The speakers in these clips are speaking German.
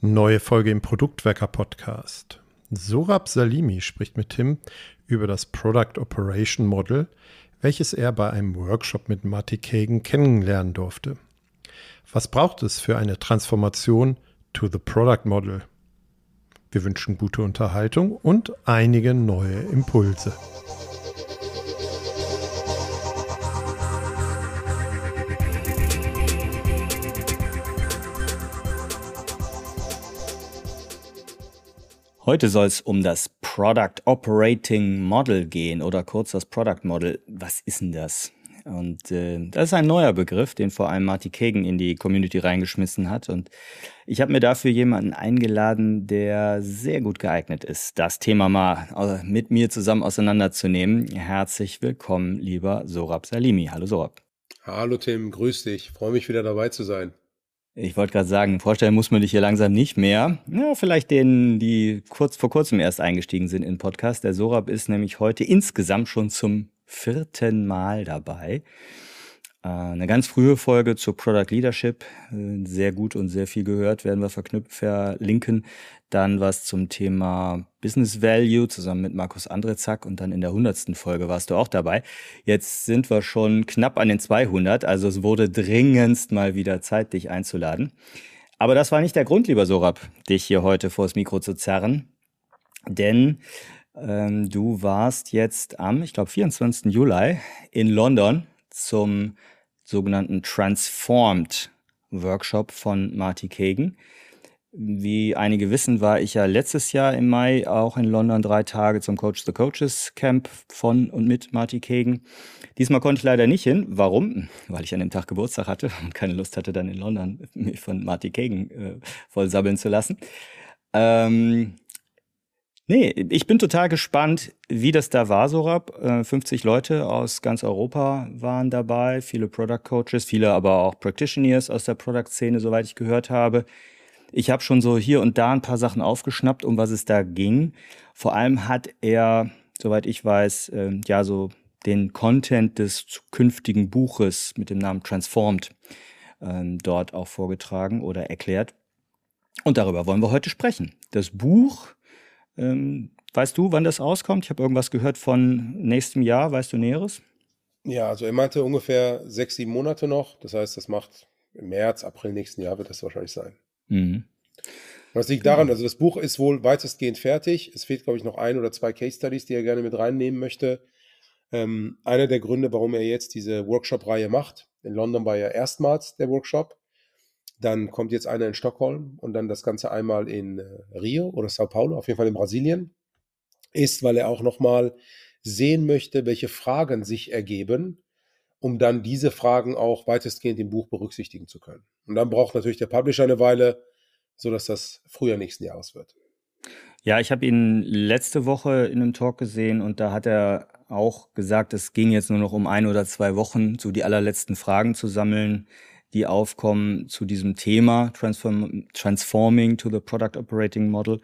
Neue Folge im Produktwerker Podcast. Sorab Salimi spricht mit Tim über das Product Operation Model, welches er bei einem Workshop mit Marty Kagan kennenlernen durfte. Was braucht es für eine Transformation to the Product Model? Wir wünschen gute Unterhaltung und einige neue Impulse. Heute soll es um das Product Operating Model gehen oder kurz das Product Model. Was ist denn das? Und äh, das ist ein neuer Begriff, den vor allem Marty Kagan in die Community reingeschmissen hat. Und ich habe mir dafür jemanden eingeladen, der sehr gut geeignet ist, das Thema mal äh, mit mir zusammen auseinanderzunehmen. Herzlich willkommen, lieber Sorab Salimi. Hallo Sorab. Hallo Tim, grüß dich. Freue mich wieder dabei zu sein. Ich wollte gerade sagen, vorstellen muss man dich hier langsam nicht mehr. Ja, vielleicht denen, die kurz vor kurzem erst eingestiegen sind in den Podcast. Der Sorab ist nämlich heute insgesamt schon zum vierten Mal dabei. Äh, eine ganz frühe Folge zur Product Leadership, äh, sehr gut und sehr viel gehört, werden wir verknüpft verlinken. Dann was zum Thema Business Value zusammen mit Markus Andrezak und dann in der hundertsten Folge warst du auch dabei. Jetzt sind wir schon knapp an den 200, also es wurde dringendst mal wieder Zeit, dich einzuladen. Aber das war nicht der Grund, lieber Sorab, dich hier heute vors Mikro zu zerren, denn ähm, du warst jetzt am, ich glaube, 24. Juli in London zum sogenannten Transformed Workshop von Marty Kagan. Wie einige wissen, war ich ja letztes Jahr im Mai auch in London drei Tage zum Coach the Coaches Camp von und mit Marty Kagan. Diesmal konnte ich leider nicht hin. Warum? Weil ich an dem Tag Geburtstag hatte und keine Lust hatte, dann in London mich von Marty Kagan äh, voll sabbeln zu lassen. Ähm, Nee, ich bin total gespannt, wie das da war, Sorab. 50 äh, Leute aus ganz Europa waren dabei, viele Product Coaches, viele aber auch Practitioners aus der Product-Szene, soweit ich gehört habe. Ich habe schon so hier und da ein paar Sachen aufgeschnappt, um was es da ging. Vor allem hat er, soweit ich weiß, ähm, ja so den Content des zukünftigen Buches mit dem Namen Transformed ähm, dort auch vorgetragen oder erklärt. Und darüber wollen wir heute sprechen. Das Buch ähm, weißt du, wann das rauskommt? Ich habe irgendwas gehört von nächstem Jahr. Weißt du Näheres? Ja, also er meinte ungefähr sechs, sieben Monate noch. Das heißt, das macht im März, April nächsten Jahr wird das wahrscheinlich sein. Mhm. Das liegt daran, also das Buch ist wohl weitestgehend fertig. Es fehlt, glaube ich, noch ein oder zwei Case Studies, die er gerne mit reinnehmen möchte. Ähm, einer der Gründe, warum er jetzt diese Workshop-Reihe macht. In London war ja erstmals der Workshop. Dann kommt jetzt einer in Stockholm und dann das Ganze einmal in äh, Rio oder Sao Paulo, auf jeden Fall in Brasilien, ist, weil er auch nochmal sehen möchte, welche Fragen sich ergeben, um dann diese Fragen auch weitestgehend im Buch berücksichtigen zu können. Und dann braucht natürlich der Publisher eine Weile, sodass das Frühjahr nächsten Jahres wird. Ja, ich habe ihn letzte Woche in einem Talk gesehen und da hat er auch gesagt, es ging jetzt nur noch um ein oder zwei Wochen, so die allerletzten Fragen zu sammeln die aufkommen zu diesem Thema Transform Transforming to the Product Operating Model.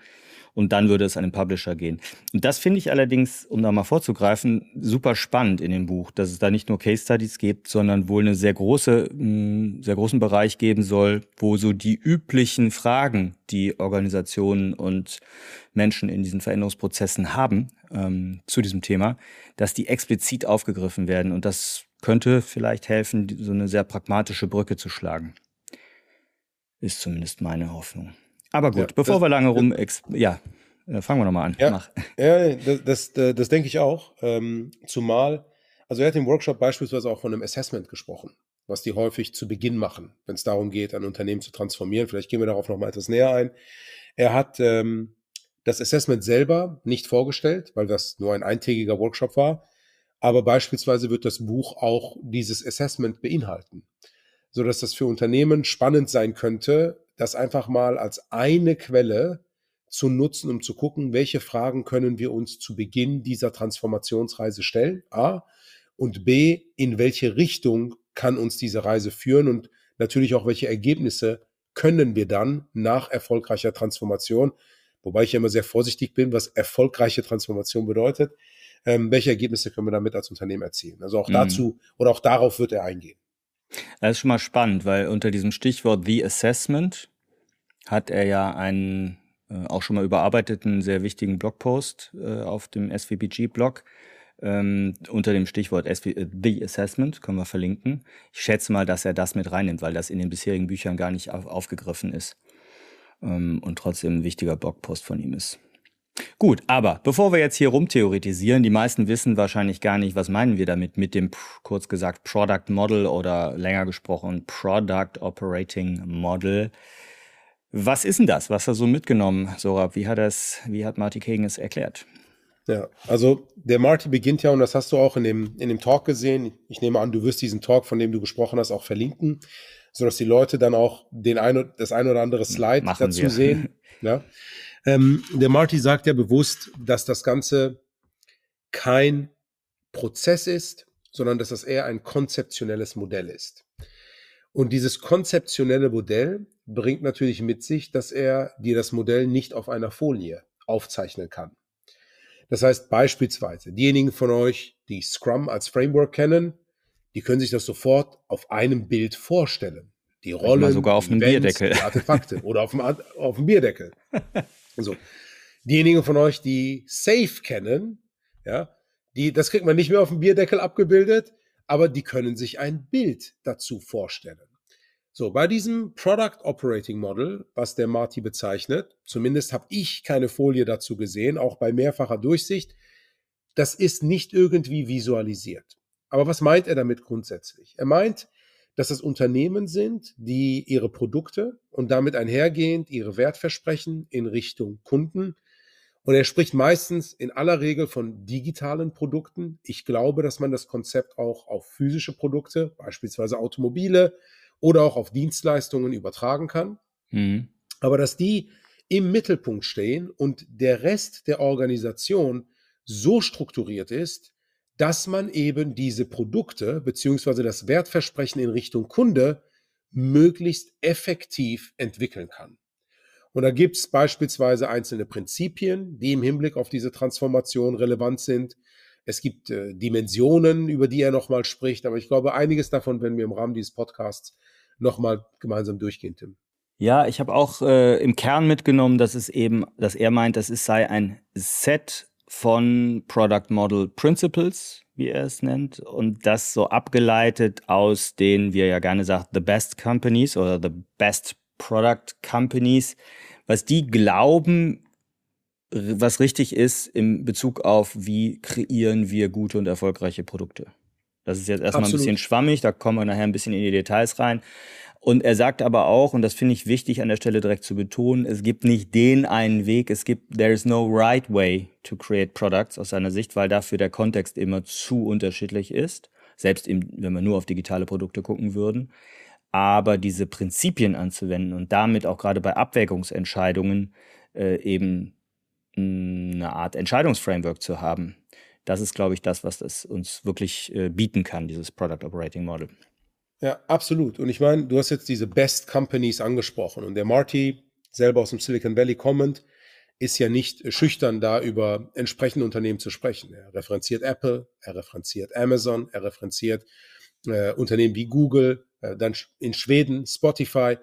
Und dann würde es an den Publisher gehen. Und das finde ich allerdings, um da mal vorzugreifen, super spannend in dem Buch, dass es da nicht nur Case Studies gibt, sondern wohl eine sehr große, mm, sehr großen Bereich geben soll, wo so die üblichen Fragen, die Organisationen und Menschen in diesen Veränderungsprozessen haben ähm, zu diesem Thema, dass die explizit aufgegriffen werden. Und das könnte vielleicht helfen, so eine sehr pragmatische Brücke zu schlagen. Ist zumindest meine Hoffnung. Aber gut, ja, bevor das, wir lange rum, ja, äh, fangen wir nochmal an. Ja, ja das, das, das, das, denke ich auch. Ähm, zumal, also er hat im Workshop beispielsweise auch von einem Assessment gesprochen, was die häufig zu Beginn machen, wenn es darum geht, ein Unternehmen zu transformieren. Vielleicht gehen wir darauf nochmal etwas näher ein. Er hat ähm, das Assessment selber nicht vorgestellt, weil das nur ein eintägiger Workshop war. Aber beispielsweise wird das Buch auch dieses Assessment beinhalten, so dass das für Unternehmen spannend sein könnte, das einfach mal als eine Quelle zu nutzen, um zu gucken, welche Fragen können wir uns zu Beginn dieser Transformationsreise stellen. A. Und B, in welche Richtung kann uns diese Reise führen und natürlich auch welche Ergebnisse können wir dann nach erfolgreicher Transformation, wobei ich immer sehr vorsichtig bin, was erfolgreiche Transformation bedeutet, ähm, welche Ergebnisse können wir damit als Unternehmen erzielen. Also auch mhm. dazu oder auch darauf wird er eingehen. Das ist schon mal spannend, weil unter diesem Stichwort The Assessment hat er ja einen äh, auch schon mal überarbeiteten, sehr wichtigen Blogpost äh, auf dem SVPG-Blog ähm, unter dem Stichwort SV äh, The Assessment, können wir verlinken. Ich schätze mal, dass er das mit reinnimmt, weil das in den bisherigen Büchern gar nicht auf, aufgegriffen ist ähm, und trotzdem ein wichtiger Blogpost von ihm ist. Gut, aber bevor wir jetzt hier rumtheoretisieren, die meisten wissen wahrscheinlich gar nicht, was meinen wir damit mit dem kurz gesagt Product Model oder länger gesprochen Product Operating Model. Was ist denn das? Was hat er so mitgenommen, Sorab? Wie hat das, wie hat Marty Kagan es erklärt? Ja, also der Marty beginnt ja, und das hast du auch in dem, in dem Talk gesehen. Ich nehme an, du wirst diesen Talk, von dem du gesprochen hast, auch verlinken, sodass die Leute dann auch den ein, das ein oder andere Slide Machen dazu wir. sehen. Ja. Ähm, der Marty sagt ja bewusst, dass das Ganze kein Prozess ist, sondern dass das eher ein konzeptionelles Modell ist. Und dieses konzeptionelle Modell bringt natürlich mit sich, dass er dir das Modell nicht auf einer Folie aufzeichnen kann. Das heißt beispielsweise, diejenigen von euch, die Scrum als Framework kennen, die können sich das sofort auf einem Bild vorstellen. Die Rollen, sogar auf einem Bierdeckel. Die Artefakte oder auf dem, auf dem Bierdeckel. so. Diejenigen von euch, die Safe kennen, ja, die, das kriegt man nicht mehr auf dem Bierdeckel abgebildet, aber die können sich ein Bild dazu vorstellen. So, bei diesem Product Operating Model, was der Marty bezeichnet, zumindest habe ich keine Folie dazu gesehen, auch bei mehrfacher Durchsicht, das ist nicht irgendwie visualisiert. Aber was meint er damit grundsätzlich? Er meint, dass es Unternehmen sind, die ihre Produkte und damit einhergehend ihre Wertversprechen in Richtung Kunden und er spricht meistens in aller Regel von digitalen Produkten. Ich glaube, dass man das Konzept auch auf physische Produkte, beispielsweise Automobile, oder auch auf Dienstleistungen übertragen kann. Mhm. Aber dass die im Mittelpunkt stehen und der Rest der Organisation so strukturiert ist, dass man eben diese Produkte beziehungsweise das Wertversprechen in Richtung Kunde möglichst effektiv entwickeln kann. Und da gibt es beispielsweise einzelne Prinzipien, die im Hinblick auf diese Transformation relevant sind. Es gibt äh, Dimensionen, über die er nochmal spricht, aber ich glaube, einiges davon werden wir im Rahmen dieses Podcasts nochmal gemeinsam durchgehen, Tim. Ja, ich habe auch äh, im Kern mitgenommen, dass es eben, dass er meint, dass es sei ein Set von Product Model Principles, wie er es nennt, und das so abgeleitet aus den, wie er ja gerne sagt, the best companies oder the best product companies, was die glauben, was richtig ist in Bezug auf, wie kreieren wir gute und erfolgreiche Produkte. Das ist jetzt erstmal Absolut. ein bisschen schwammig, da kommen wir nachher ein bisschen in die Details rein. Und er sagt aber auch, und das finde ich wichtig an der Stelle direkt zu betonen, es gibt nicht den einen Weg, es gibt, there is no right way to create products aus seiner Sicht, weil dafür der Kontext immer zu unterschiedlich ist, selbst im, wenn wir nur auf digitale Produkte gucken würden. Aber diese Prinzipien anzuwenden und damit auch gerade bei Abwägungsentscheidungen äh, eben eine Art Entscheidungsframework zu haben, das ist, glaube ich, das, was das uns wirklich äh, bieten kann, dieses Product Operating Model. Ja, absolut. Und ich meine, du hast jetzt diese Best Companies angesprochen und der Marty, selber aus dem Silicon Valley kommend, ist ja nicht schüchtern, da über entsprechende Unternehmen zu sprechen. Er referenziert Apple, er referenziert Amazon, er referenziert äh, Unternehmen wie Google, äh, dann in Schweden Spotify.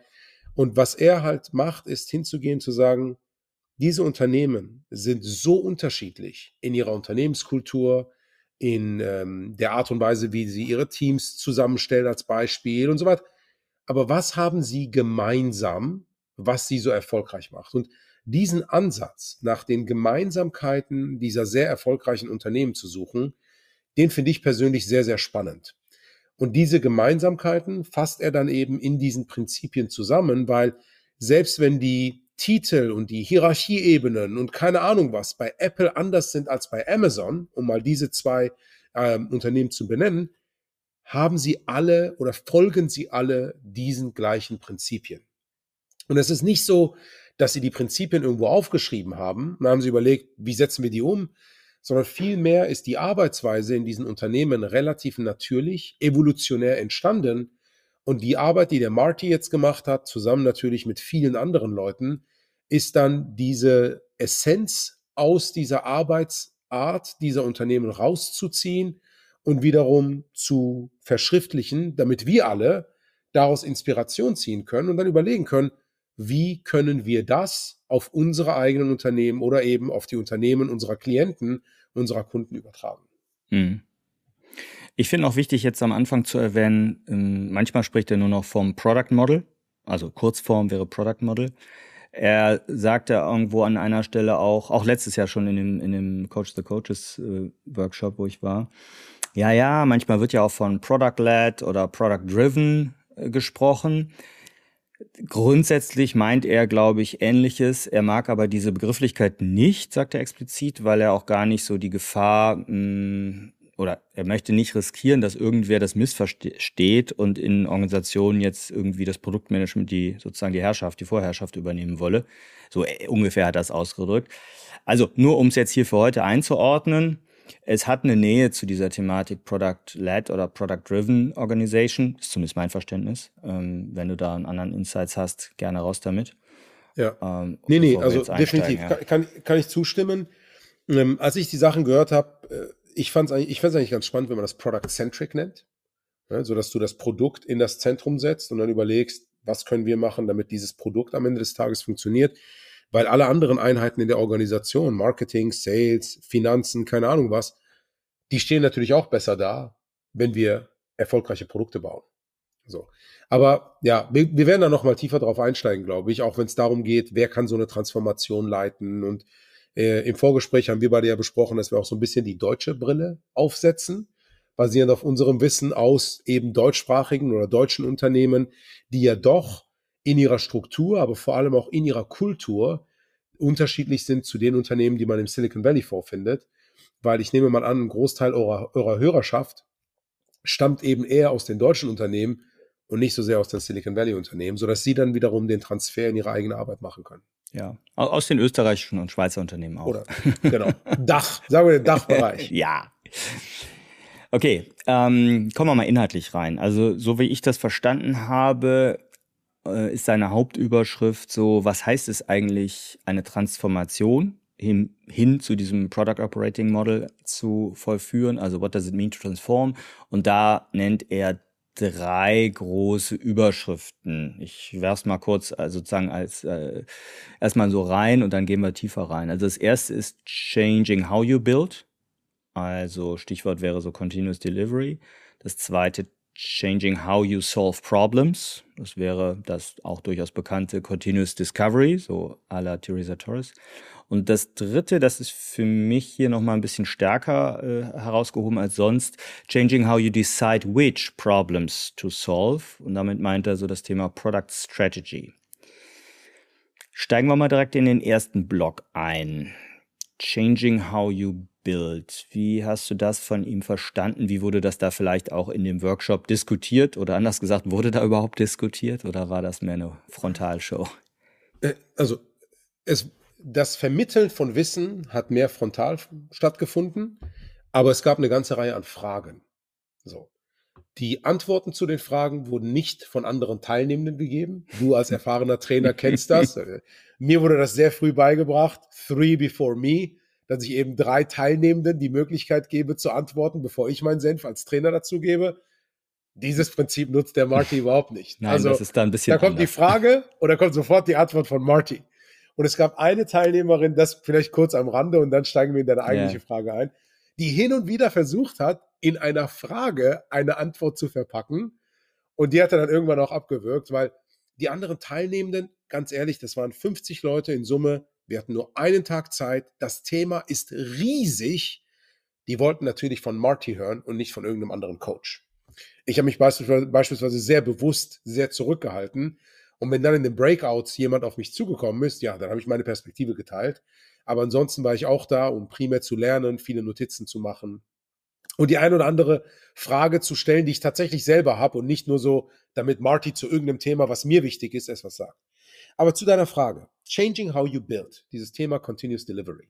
Und was er halt macht, ist hinzugehen, zu sagen, diese Unternehmen sind so unterschiedlich in ihrer Unternehmenskultur, in ähm, der Art und Weise, wie sie ihre Teams zusammenstellen als Beispiel und so weiter. Aber was haben sie gemeinsam, was sie so erfolgreich macht? Und diesen Ansatz nach den Gemeinsamkeiten dieser sehr erfolgreichen Unternehmen zu suchen, den finde ich persönlich sehr, sehr spannend. Und diese Gemeinsamkeiten fasst er dann eben in diesen Prinzipien zusammen, weil selbst wenn die Titel und die Hierarchieebenen und keine Ahnung was bei Apple anders sind als bei Amazon, um mal diese zwei ähm, Unternehmen zu benennen, haben sie alle oder folgen sie alle diesen gleichen Prinzipien. Und es ist nicht so, dass sie die Prinzipien irgendwo aufgeschrieben haben und haben sie überlegt, wie setzen wir die um, sondern vielmehr ist die Arbeitsweise in diesen Unternehmen relativ natürlich, evolutionär entstanden. Und die Arbeit, die der Marty jetzt gemacht hat, zusammen natürlich mit vielen anderen Leuten, ist dann diese Essenz aus dieser Arbeitsart dieser Unternehmen rauszuziehen und wiederum zu verschriftlichen, damit wir alle daraus Inspiration ziehen können und dann überlegen können, wie können wir das auf unsere eigenen Unternehmen oder eben auf die Unternehmen unserer Klienten, unserer Kunden übertragen. Mhm. Ich finde auch wichtig, jetzt am Anfang zu erwähnen, ähm, manchmal spricht er nur noch vom Product Model, also Kurzform wäre Product Model. Er sagte irgendwo an einer Stelle auch, auch letztes Jahr schon in dem, in dem Coach the Coaches äh, Workshop, wo ich war, ja, ja, manchmal wird ja auch von Product-led oder Product-driven äh, gesprochen. Grundsätzlich meint er, glaube ich, Ähnliches. Er mag aber diese Begrifflichkeit nicht, sagt er explizit, weil er auch gar nicht so die Gefahr mh, hm, oder er möchte nicht riskieren, dass irgendwer das missversteht und in Organisationen jetzt irgendwie das Produktmanagement, die sozusagen die Herrschaft, die Vorherrschaft übernehmen wolle. So äh, ungefähr hat er das ausgedrückt. Also nur um es jetzt hier für heute einzuordnen, es hat eine Nähe zu dieser Thematik Product-led oder Product-driven Organization, ist zumindest mein Verständnis. Ähm, wenn du da einen anderen Insights hast, gerne raus damit. Ja. Ähm, nee, nee, also definitiv ja. kann, kann ich zustimmen. Ähm, als ich die Sachen gehört habe, äh, ich fand es eigentlich, eigentlich ganz spannend, wenn man das Product-Centric nennt. Ja, so dass du das Produkt in das Zentrum setzt und dann überlegst, was können wir machen, damit dieses Produkt am Ende des Tages funktioniert weil alle anderen Einheiten in der Organisation, Marketing, Sales, Finanzen, keine Ahnung was, die stehen natürlich auch besser da, wenn wir erfolgreiche Produkte bauen. So. Aber ja, wir, wir werden da nochmal tiefer drauf einsteigen, glaube ich, auch wenn es darum geht, wer kann so eine Transformation leiten. Und äh, im Vorgespräch haben wir beide ja besprochen, dass wir auch so ein bisschen die deutsche Brille aufsetzen, basierend auf unserem Wissen aus eben deutschsprachigen oder deutschen Unternehmen, die ja doch in ihrer Struktur, aber vor allem auch in ihrer Kultur unterschiedlich sind zu den Unternehmen, die man im Silicon Valley vorfindet. Weil ich nehme mal an, ein Großteil eurer, eurer Hörerschaft stammt eben eher aus den deutschen Unternehmen und nicht so sehr aus den Silicon Valley Unternehmen, sodass sie dann wiederum den Transfer in ihre eigene Arbeit machen können. Ja, aus den österreichischen und Schweizer Unternehmen auch. Oder, genau. Dach, sagen wir den Dachbereich. ja. Okay, ähm, kommen wir mal inhaltlich rein. Also, so wie ich das verstanden habe, äh, ist seine Hauptüberschrift so, was heißt es eigentlich, eine Transformation hin, hin zu diesem Product Operating Model zu vollführen? Also, what does it mean to transform? Und da nennt er drei große Überschriften. Ich werf's mal kurz also sozusagen als äh, erstmal so rein und dann gehen wir tiefer rein. Also das erste ist Changing How You Build. Also Stichwort wäre so Continuous Delivery. Das zweite Changing How You Solve Problems. Das wäre das auch durchaus bekannte Continuous Discovery, so à la Theresa Torres. Und das dritte, das ist für mich hier nochmal ein bisschen stärker äh, herausgehoben als sonst, Changing How You Decide Which Problems to Solve. Und damit meint er so das Thema Product Strategy. Steigen wir mal direkt in den ersten Block ein. Changing How You Bild. Wie hast du das von ihm verstanden? Wie wurde das da vielleicht auch in dem Workshop diskutiert? Oder anders gesagt, wurde da überhaupt diskutiert oder war das mehr eine Frontalshow? Äh, also, es, das Vermitteln von Wissen hat mehr frontal stattgefunden, aber es gab eine ganze Reihe an Fragen. So. Die Antworten zu den Fragen wurden nicht von anderen Teilnehmenden gegeben. Du als erfahrener Trainer kennst das. Mir wurde das sehr früh beigebracht. Three before me dass ich eben drei Teilnehmenden die Möglichkeit gebe zu antworten, bevor ich meinen Senf als Trainer dazu gebe. Dieses Prinzip nutzt der Marty überhaupt nicht. Nein, also, das ist da ein bisschen. Da kommt anders. die Frage und da kommt sofort die Antwort von Marty. Und es gab eine Teilnehmerin, das vielleicht kurz am Rande und dann steigen wir in deine eigentliche yeah. Frage ein, die hin und wieder versucht hat, in einer Frage eine Antwort zu verpacken. Und die hat er dann irgendwann auch abgewürgt, weil die anderen Teilnehmenden, ganz ehrlich, das waren 50 Leute in Summe, wir hatten nur einen Tag Zeit. Das Thema ist riesig. Die wollten natürlich von Marty hören und nicht von irgendeinem anderen Coach. Ich habe mich beispielsweise, beispielsweise sehr bewusst sehr zurückgehalten. Und wenn dann in den Breakouts jemand auf mich zugekommen ist, ja, dann habe ich meine Perspektive geteilt. Aber ansonsten war ich auch da, um primär zu lernen, viele Notizen zu machen und die ein oder andere Frage zu stellen, die ich tatsächlich selber habe und nicht nur so, damit Marty zu irgendeinem Thema, was mir wichtig ist, etwas sagt. Aber zu deiner Frage, Changing How You Build, dieses Thema Continuous Delivery.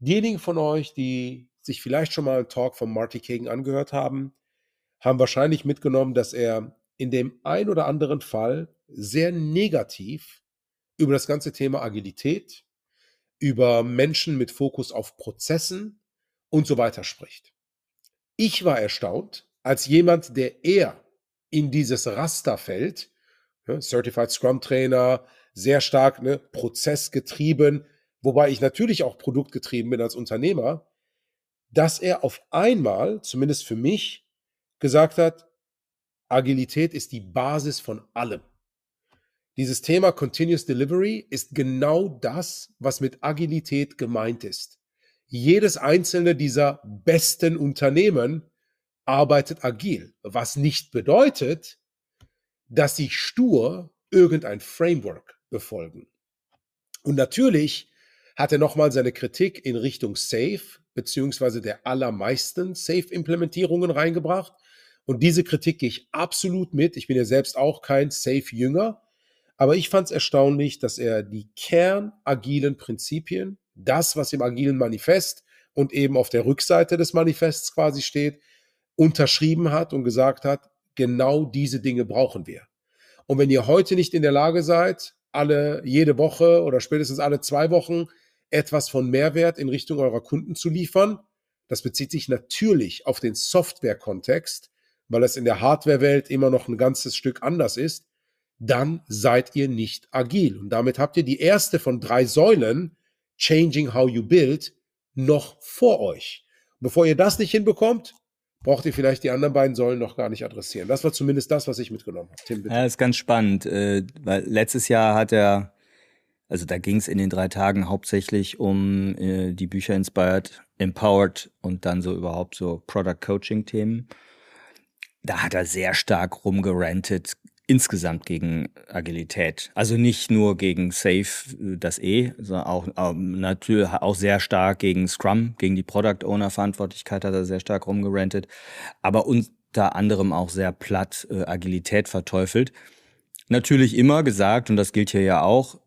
Diejenigen von euch, die sich vielleicht schon mal einen Talk von Marty Kagan angehört haben, haben wahrscheinlich mitgenommen, dass er in dem ein oder anderen Fall sehr negativ über das ganze Thema Agilität, über Menschen mit Fokus auf Prozessen und so weiter spricht. Ich war erstaunt, als jemand, der eher in dieses Raster fällt, Certified Scrum Trainer, sehr stark ne, prozessgetrieben, wobei ich natürlich auch produktgetrieben bin als Unternehmer, dass er auf einmal, zumindest für mich, gesagt hat, Agilität ist die Basis von allem. Dieses Thema Continuous Delivery ist genau das, was mit Agilität gemeint ist. Jedes einzelne dieser besten Unternehmen arbeitet agil, was nicht bedeutet, dass sie stur irgendein Framework befolgen. Und natürlich hat er nochmal seine Kritik in Richtung Safe beziehungsweise der allermeisten Safe-Implementierungen reingebracht. Und diese Kritik gehe ich absolut mit. Ich bin ja selbst auch kein Safe-Jünger. Aber ich fand es erstaunlich, dass er die kernagilen Prinzipien, das, was im agilen Manifest und eben auf der Rückseite des Manifests quasi steht, unterschrieben hat und gesagt hat, genau diese Dinge brauchen wir. Und wenn ihr heute nicht in der Lage seid, alle jede Woche oder spätestens alle zwei Wochen etwas von Mehrwert in Richtung eurer Kunden zu liefern, das bezieht sich natürlich auf den Software-Kontext, weil es in der Hardware-Welt immer noch ein ganzes Stück anders ist, dann seid ihr nicht agil. Und damit habt ihr die erste von drei Säulen, Changing How You Build, noch vor euch. Bevor ihr das nicht hinbekommt, braucht ihr vielleicht die anderen beiden Säulen noch gar nicht adressieren. Das war zumindest das, was ich mitgenommen habe. Tim, bitte. Ja, ist ganz spannend, äh, weil letztes Jahr hat er, also da ging es in den drei Tagen hauptsächlich um äh, die Bücher Inspired, Empowered und dann so überhaupt so Product Coaching Themen. Da hat er sehr stark rumgerantet, insgesamt gegen Agilität. Also nicht nur gegen Safe, das E, sondern auch ähm, natürlich auch sehr stark gegen Scrum, gegen die Product Owner Verantwortlichkeit hat er sehr stark rumgerantet, aber unter anderem auch sehr platt äh, Agilität verteufelt. Natürlich immer gesagt, und das gilt hier ja auch,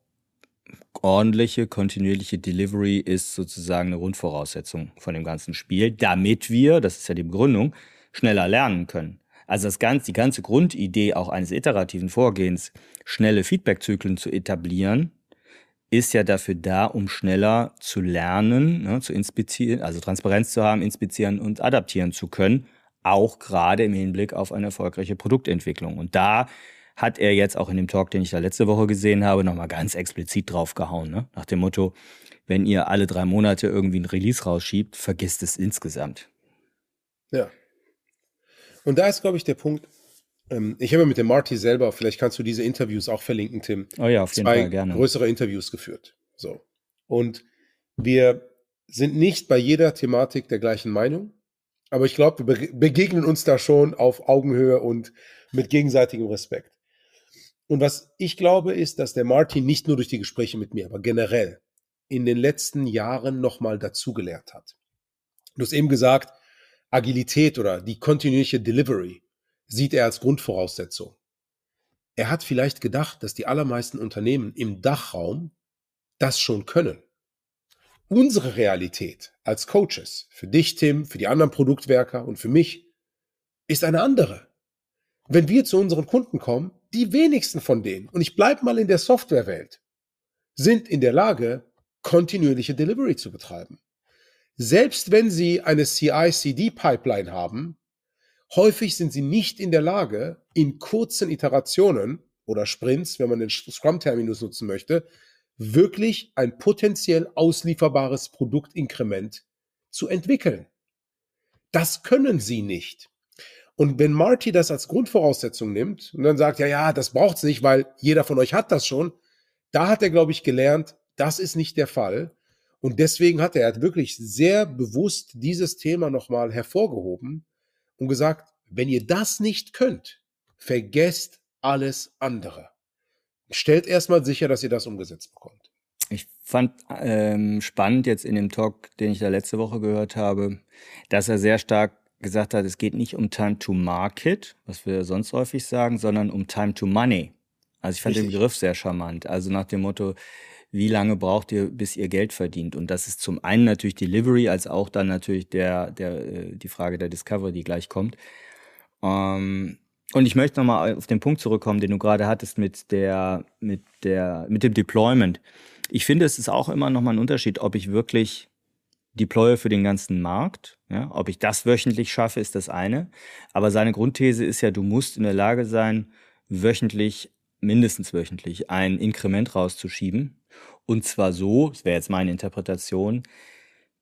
ordentliche, kontinuierliche Delivery ist sozusagen eine Grundvoraussetzung von dem ganzen Spiel, damit wir, das ist ja die Begründung, schneller lernen können. Also das ganze, die ganze Grundidee auch eines iterativen Vorgehens, schnelle Feedbackzyklen zu etablieren, ist ja dafür da, um schneller zu lernen, ne, zu inspizieren, also Transparenz zu haben, inspizieren und adaptieren zu können, auch gerade im Hinblick auf eine erfolgreiche Produktentwicklung. Und da hat er jetzt auch in dem Talk, den ich da letzte Woche gesehen habe, nochmal ganz explizit draufgehauen, ne? nach dem Motto, wenn ihr alle drei Monate irgendwie ein Release rausschiebt, vergisst es insgesamt. Ja, und da ist, glaube ich, der Punkt, ähm, ich habe mit dem Marty selber, vielleicht kannst du diese Interviews auch verlinken, Tim. Oh ja, auf jeden zwei Fall, gerne. größere Interviews geführt. So. Und wir sind nicht bei jeder Thematik der gleichen Meinung, aber ich glaube, wir begegnen uns da schon auf Augenhöhe und mit gegenseitigem Respekt. Und was ich glaube, ist, dass der Martin nicht nur durch die Gespräche mit mir, aber generell in den letzten Jahren nochmal dazugelernt hat. Du hast eben gesagt, Agilität oder die kontinuierliche Delivery sieht er als Grundvoraussetzung. Er hat vielleicht gedacht, dass die allermeisten Unternehmen im Dachraum das schon können. Unsere Realität als Coaches, für dich, Tim, für die anderen Produktwerker und für mich, ist eine andere. Wenn wir zu unseren Kunden kommen, die wenigsten von denen, und ich bleibe mal in der Softwarewelt, sind in der Lage, kontinuierliche Delivery zu betreiben selbst wenn sie eine CI-CD-Pipeline haben, häufig sind sie nicht in der Lage, in kurzen Iterationen oder Sprints, wenn man den Scrum-Terminus nutzen möchte, wirklich ein potenziell auslieferbares Produktinkrement zu entwickeln. Das können sie nicht. Und wenn Marty das als Grundvoraussetzung nimmt und dann sagt, ja, ja, das braucht's nicht, weil jeder von euch hat das schon, da hat er, glaube ich, gelernt, das ist nicht der Fall. Und deswegen hat er, er hat wirklich sehr bewusst dieses Thema nochmal hervorgehoben und gesagt, wenn ihr das nicht könnt, vergesst alles andere. Stellt erstmal sicher, dass ihr das umgesetzt bekommt. Ich fand ähm, spannend jetzt in dem Talk, den ich da letzte Woche gehört habe, dass er sehr stark gesagt hat, es geht nicht um Time to Market, was wir sonst häufig sagen, sondern um Time to Money. Also ich fand Richtig. den Begriff sehr charmant. Also nach dem Motto, wie lange braucht ihr, bis ihr Geld verdient? Und das ist zum einen natürlich Delivery, als auch dann natürlich der, der, äh, die Frage der Discovery, die gleich kommt. Ähm, und ich möchte nochmal auf den Punkt zurückkommen, den du gerade hattest mit der, mit der, mit dem Deployment. Ich finde, es ist auch immer nochmal ein Unterschied, ob ich wirklich deploye für den ganzen Markt. Ja, ob ich das wöchentlich schaffe, ist das eine. Aber seine Grundthese ist ja, du musst in der Lage sein, wöchentlich mindestens wöchentlich ein Inkrement rauszuschieben. Und zwar so, das wäre jetzt meine Interpretation,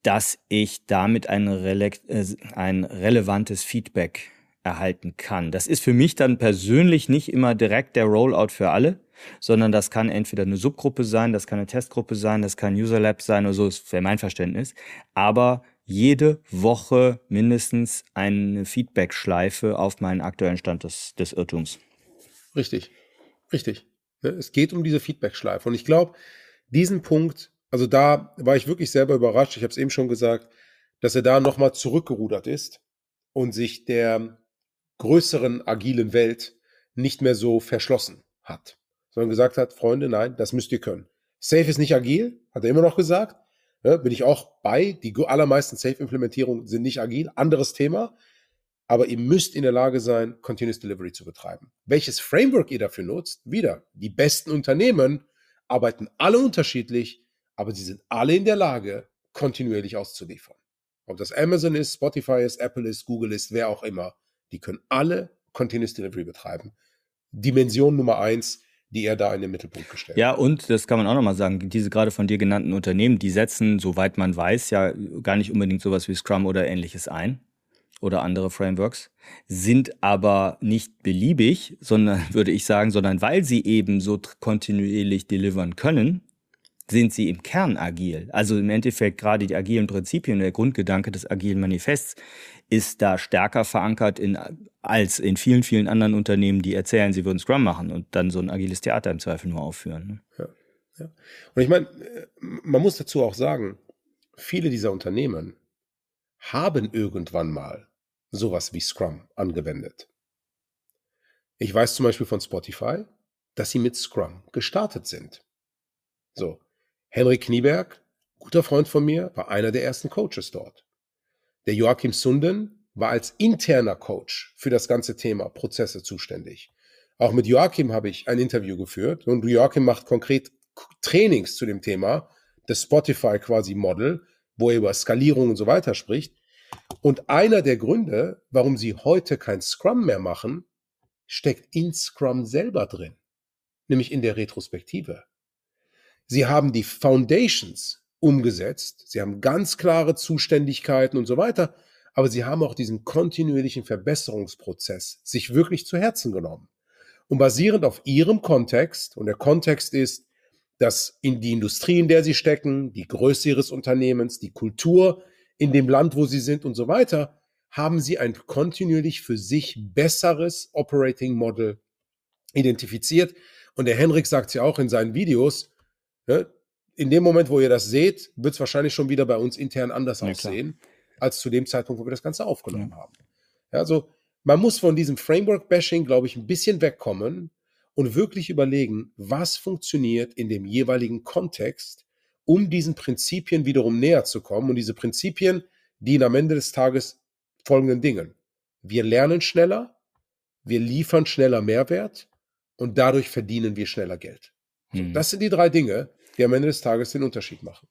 dass ich damit ein, rele äh, ein relevantes Feedback erhalten kann. Das ist für mich dann persönlich nicht immer direkt der Rollout für alle, sondern das kann entweder eine Subgruppe sein, das kann eine Testgruppe sein, das kann User Lab sein oder so, das wäre mein Verständnis. Aber jede Woche mindestens eine Feedback-Schleife auf meinen aktuellen Stand des, des Irrtums. Richtig, richtig. Es geht um diese Feedback-Schleife. Und ich glaube, diesen Punkt, also da war ich wirklich selber überrascht, ich habe es eben schon gesagt, dass er da nochmal zurückgerudert ist und sich der größeren agilen Welt nicht mehr so verschlossen hat, sondern gesagt hat, Freunde, nein, das müsst ihr können. Safe ist nicht agil, hat er immer noch gesagt, ja, bin ich auch bei. Die allermeisten Safe-Implementierungen sind nicht agil. Anderes Thema. Aber ihr müsst in der Lage sein, Continuous Delivery zu betreiben. Welches Framework ihr dafür nutzt, wieder. Die besten Unternehmen arbeiten alle unterschiedlich, aber sie sind alle in der Lage, kontinuierlich auszuliefern. Ob das Amazon ist, Spotify ist, Apple ist, Google ist, wer auch immer. Die können alle Continuous Delivery betreiben. Dimension Nummer eins, die er da in den Mittelpunkt gestellt Ja, und das kann man auch nochmal sagen, diese gerade von dir genannten Unternehmen, die setzen, soweit man weiß, ja gar nicht unbedingt sowas wie Scrum oder ähnliches ein oder andere Frameworks, sind aber nicht beliebig, sondern würde ich sagen, sondern weil sie eben so kontinuierlich delivern können, sind sie im Kern agil. Also im Endeffekt gerade die agilen Prinzipien, der Grundgedanke des agilen Manifests ist da stärker verankert in, als in vielen, vielen anderen Unternehmen, die erzählen, sie würden Scrum machen und dann so ein agiles Theater im Zweifel nur aufführen. Ne? Ja, ja. Und ich meine, äh, man muss dazu auch sagen, viele dieser Unternehmen haben irgendwann mal sowas wie Scrum angewendet. Ich weiß zum Beispiel von Spotify, dass sie mit Scrum gestartet sind. So, Henrik Knieberg, guter Freund von mir, war einer der ersten Coaches dort. Der Joachim Sunden war als interner Coach für das ganze Thema Prozesse zuständig. Auch mit Joachim habe ich ein Interview geführt und Joachim macht konkret Trainings zu dem Thema, das Spotify quasi Model, wo er über Skalierung und so weiter spricht. Und einer der Gründe, warum sie heute kein Scrum mehr machen, steckt in Scrum selber drin, nämlich in der Retrospektive. Sie haben die Foundations umgesetzt. Sie haben ganz klare Zuständigkeiten und so weiter. Aber sie haben auch diesen kontinuierlichen Verbesserungsprozess sich wirklich zu Herzen genommen. Und basierend auf ihrem Kontext, und der Kontext ist, dass in die Industrie, in der sie stecken, die Größe ihres Unternehmens, die Kultur in dem Land, wo sie sind und so weiter, haben sie ein kontinuierlich für sich besseres Operating Model identifiziert. Und der Henrik sagt ja auch in seinen Videos, Ne? In dem Moment, wo ihr das seht, wird es wahrscheinlich schon wieder bei uns intern anders ja, aussehen, klar. als zu dem Zeitpunkt, wo wir das Ganze aufgenommen ja. haben. Ja, also man muss von diesem Framework-Bashing, glaube ich, ein bisschen wegkommen und wirklich überlegen, was funktioniert in dem jeweiligen Kontext, um diesen Prinzipien wiederum näher zu kommen. Und diese Prinzipien dienen am Ende des Tages folgenden Dingen. Wir lernen schneller, wir liefern schneller Mehrwert und dadurch verdienen wir schneller Geld. Hm. Das sind die drei Dinge, die am Ende des Tages den Unterschied machen.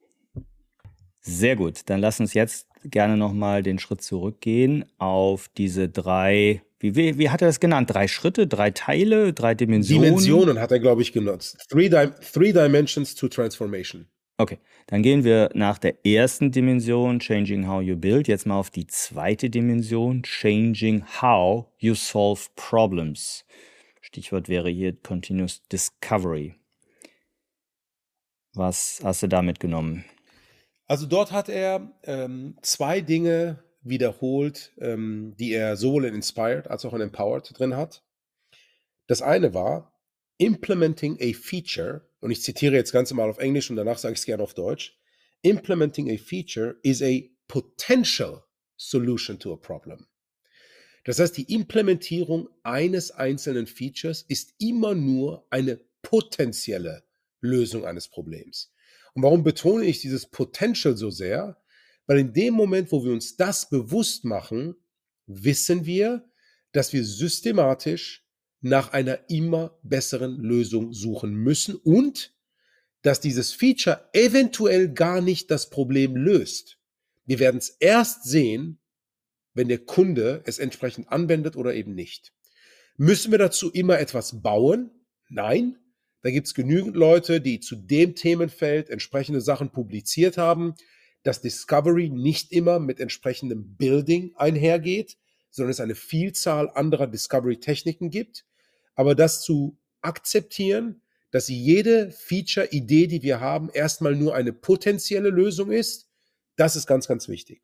Sehr gut. Dann lass uns jetzt gerne nochmal den Schritt zurückgehen auf diese drei, wie, wie, wie hat er das genannt? Drei Schritte, drei Teile, drei Dimensionen? Dimensionen hat er, glaube ich, genutzt. Three, Di three Dimensions to Transformation. Okay, dann gehen wir nach der ersten Dimension, Changing How You Build, jetzt mal auf die zweite Dimension, Changing How You Solve Problems. Stichwort wäre hier Continuous Discovery. Was hast du da mitgenommen? Also dort hat er ähm, zwei Dinge wiederholt, ähm, die er sowohl in Inspired als auch in Empowered drin hat. Das eine war Implementing a Feature, und ich zitiere jetzt ganz mal auf Englisch und danach sage ich es gerne auf Deutsch. Implementing a feature is a potential solution to a problem. Das heißt, die Implementierung eines einzelnen Features ist immer nur eine potenzielle Lösung eines Problems. Und warum betone ich dieses Potential so sehr? Weil in dem Moment, wo wir uns das bewusst machen, wissen wir, dass wir systematisch nach einer immer besseren Lösung suchen müssen und dass dieses Feature eventuell gar nicht das Problem löst. Wir werden es erst sehen, wenn der Kunde es entsprechend anwendet oder eben nicht. Müssen wir dazu immer etwas bauen? Nein, da gibt es genügend Leute, die zu dem Themenfeld entsprechende Sachen publiziert haben, dass Discovery nicht immer mit entsprechendem Building einhergeht, sondern es eine Vielzahl anderer Discovery-Techniken gibt. Aber das zu akzeptieren, dass jede Feature-Idee, die wir haben, erstmal nur eine potenzielle Lösung ist, das ist ganz, ganz wichtig.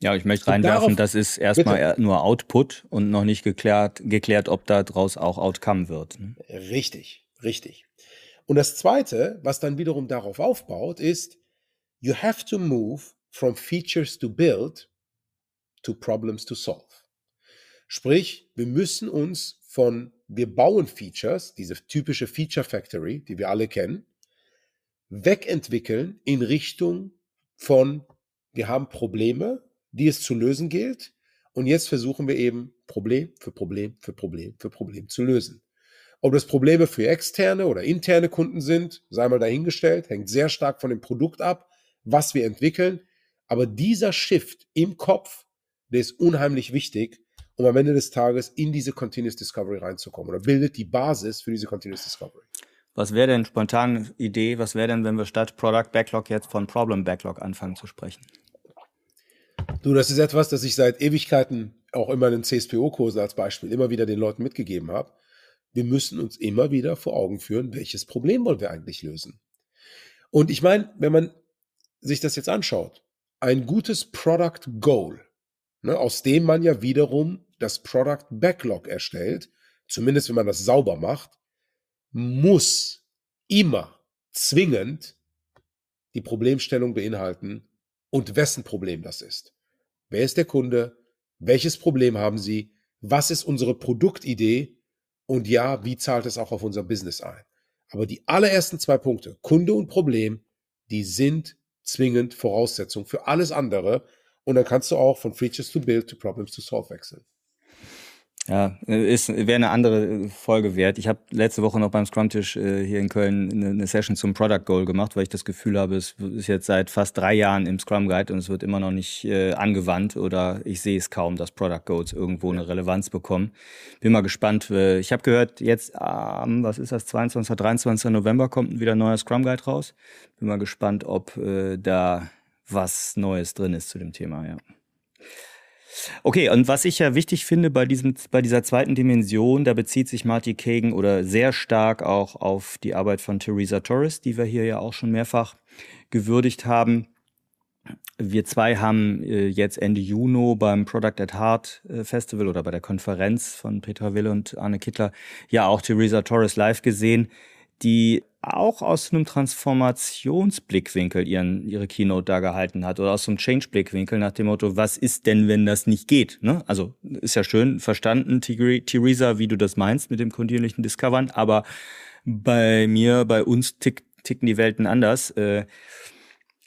Ja, ich möchte reinwerfen, das ist erstmal nur Output und noch nicht geklärt, geklärt, ob daraus auch Outcome wird. Ne? Richtig, richtig. Und das Zweite, was dann wiederum darauf aufbaut, ist, you have to move from features to build to problems to solve. Sprich, wir müssen uns von, wir bauen Features, diese typische Feature Factory, die wir alle kennen, wegentwickeln in Richtung von, wir haben Probleme, die es zu lösen gilt. Und jetzt versuchen wir eben Problem für Problem für Problem für Problem zu lösen. Ob das Probleme für externe oder interne Kunden sind, sei mal dahingestellt, hängt sehr stark von dem Produkt ab, was wir entwickeln. Aber dieser Shift im Kopf, der ist unheimlich wichtig, um am Ende des Tages in diese Continuous Discovery reinzukommen oder bildet die Basis für diese Continuous Discovery. Was wäre denn spontan Idee, was wäre denn, wenn wir statt Product Backlog jetzt von Problem Backlog anfangen zu sprechen? Du, das ist etwas, das ich seit Ewigkeiten auch immer in den CSPO-Kursen als Beispiel immer wieder den Leuten mitgegeben habe. Wir müssen uns immer wieder vor Augen führen, welches Problem wollen wir eigentlich lösen. Und ich meine, wenn man sich das jetzt anschaut, ein gutes Product Goal, ne, aus dem man ja wiederum das Product Backlog erstellt, zumindest wenn man das sauber macht, muss immer zwingend die Problemstellung beinhalten und wessen Problem das ist. Wer ist der Kunde? Welches Problem haben Sie? Was ist unsere Produktidee? Und ja, wie zahlt es auch auf unser Business ein? Aber die allerersten zwei Punkte, Kunde und Problem, die sind zwingend Voraussetzung für alles andere. Und dann kannst du auch von Features to Build to Problems to Solve wechseln. Ja, ist wäre eine andere Folge wert. Ich habe letzte Woche noch beim Scrum-Tisch äh, hier in Köln eine, eine, Session zum Product Goal gemacht, weil ich das Gefühl habe, es ist jetzt seit fast drei Jahren im Scrum Guide und es wird immer noch nicht äh, angewandt oder ich sehe es kaum, dass Product Goals irgendwo eine Relevanz bekommen. Bin mal gespannt. Äh, ich habe gehört, jetzt am, was ist das, 22. 23. November kommt wieder ein neuer Scrum Guide raus. Bin mal gespannt, ob äh, da was Neues drin ist zu dem Thema, ja. Okay, und was ich ja wichtig finde bei, diesem, bei dieser zweiten Dimension, da bezieht sich Marty Kagan oder sehr stark auch auf die Arbeit von Theresa Torres, die wir hier ja auch schon mehrfach gewürdigt haben. Wir zwei haben äh, jetzt Ende Juni beim Product at Heart äh, Festival oder bei der Konferenz von Petra Wille und Arne Kittler ja auch Theresa Torres live gesehen, die auch aus einem Transformationsblickwinkel ihren, ihre Keynote da gehalten hat oder aus einem Change-Blickwinkel nach dem Motto, was ist denn, wenn das nicht geht? Ne? Also ist ja schön verstanden, Theresa, wie du das meinst mit dem kontinuierlichen Discovern, aber bei mir, bei uns tick, ticken die Welten anders. Äh,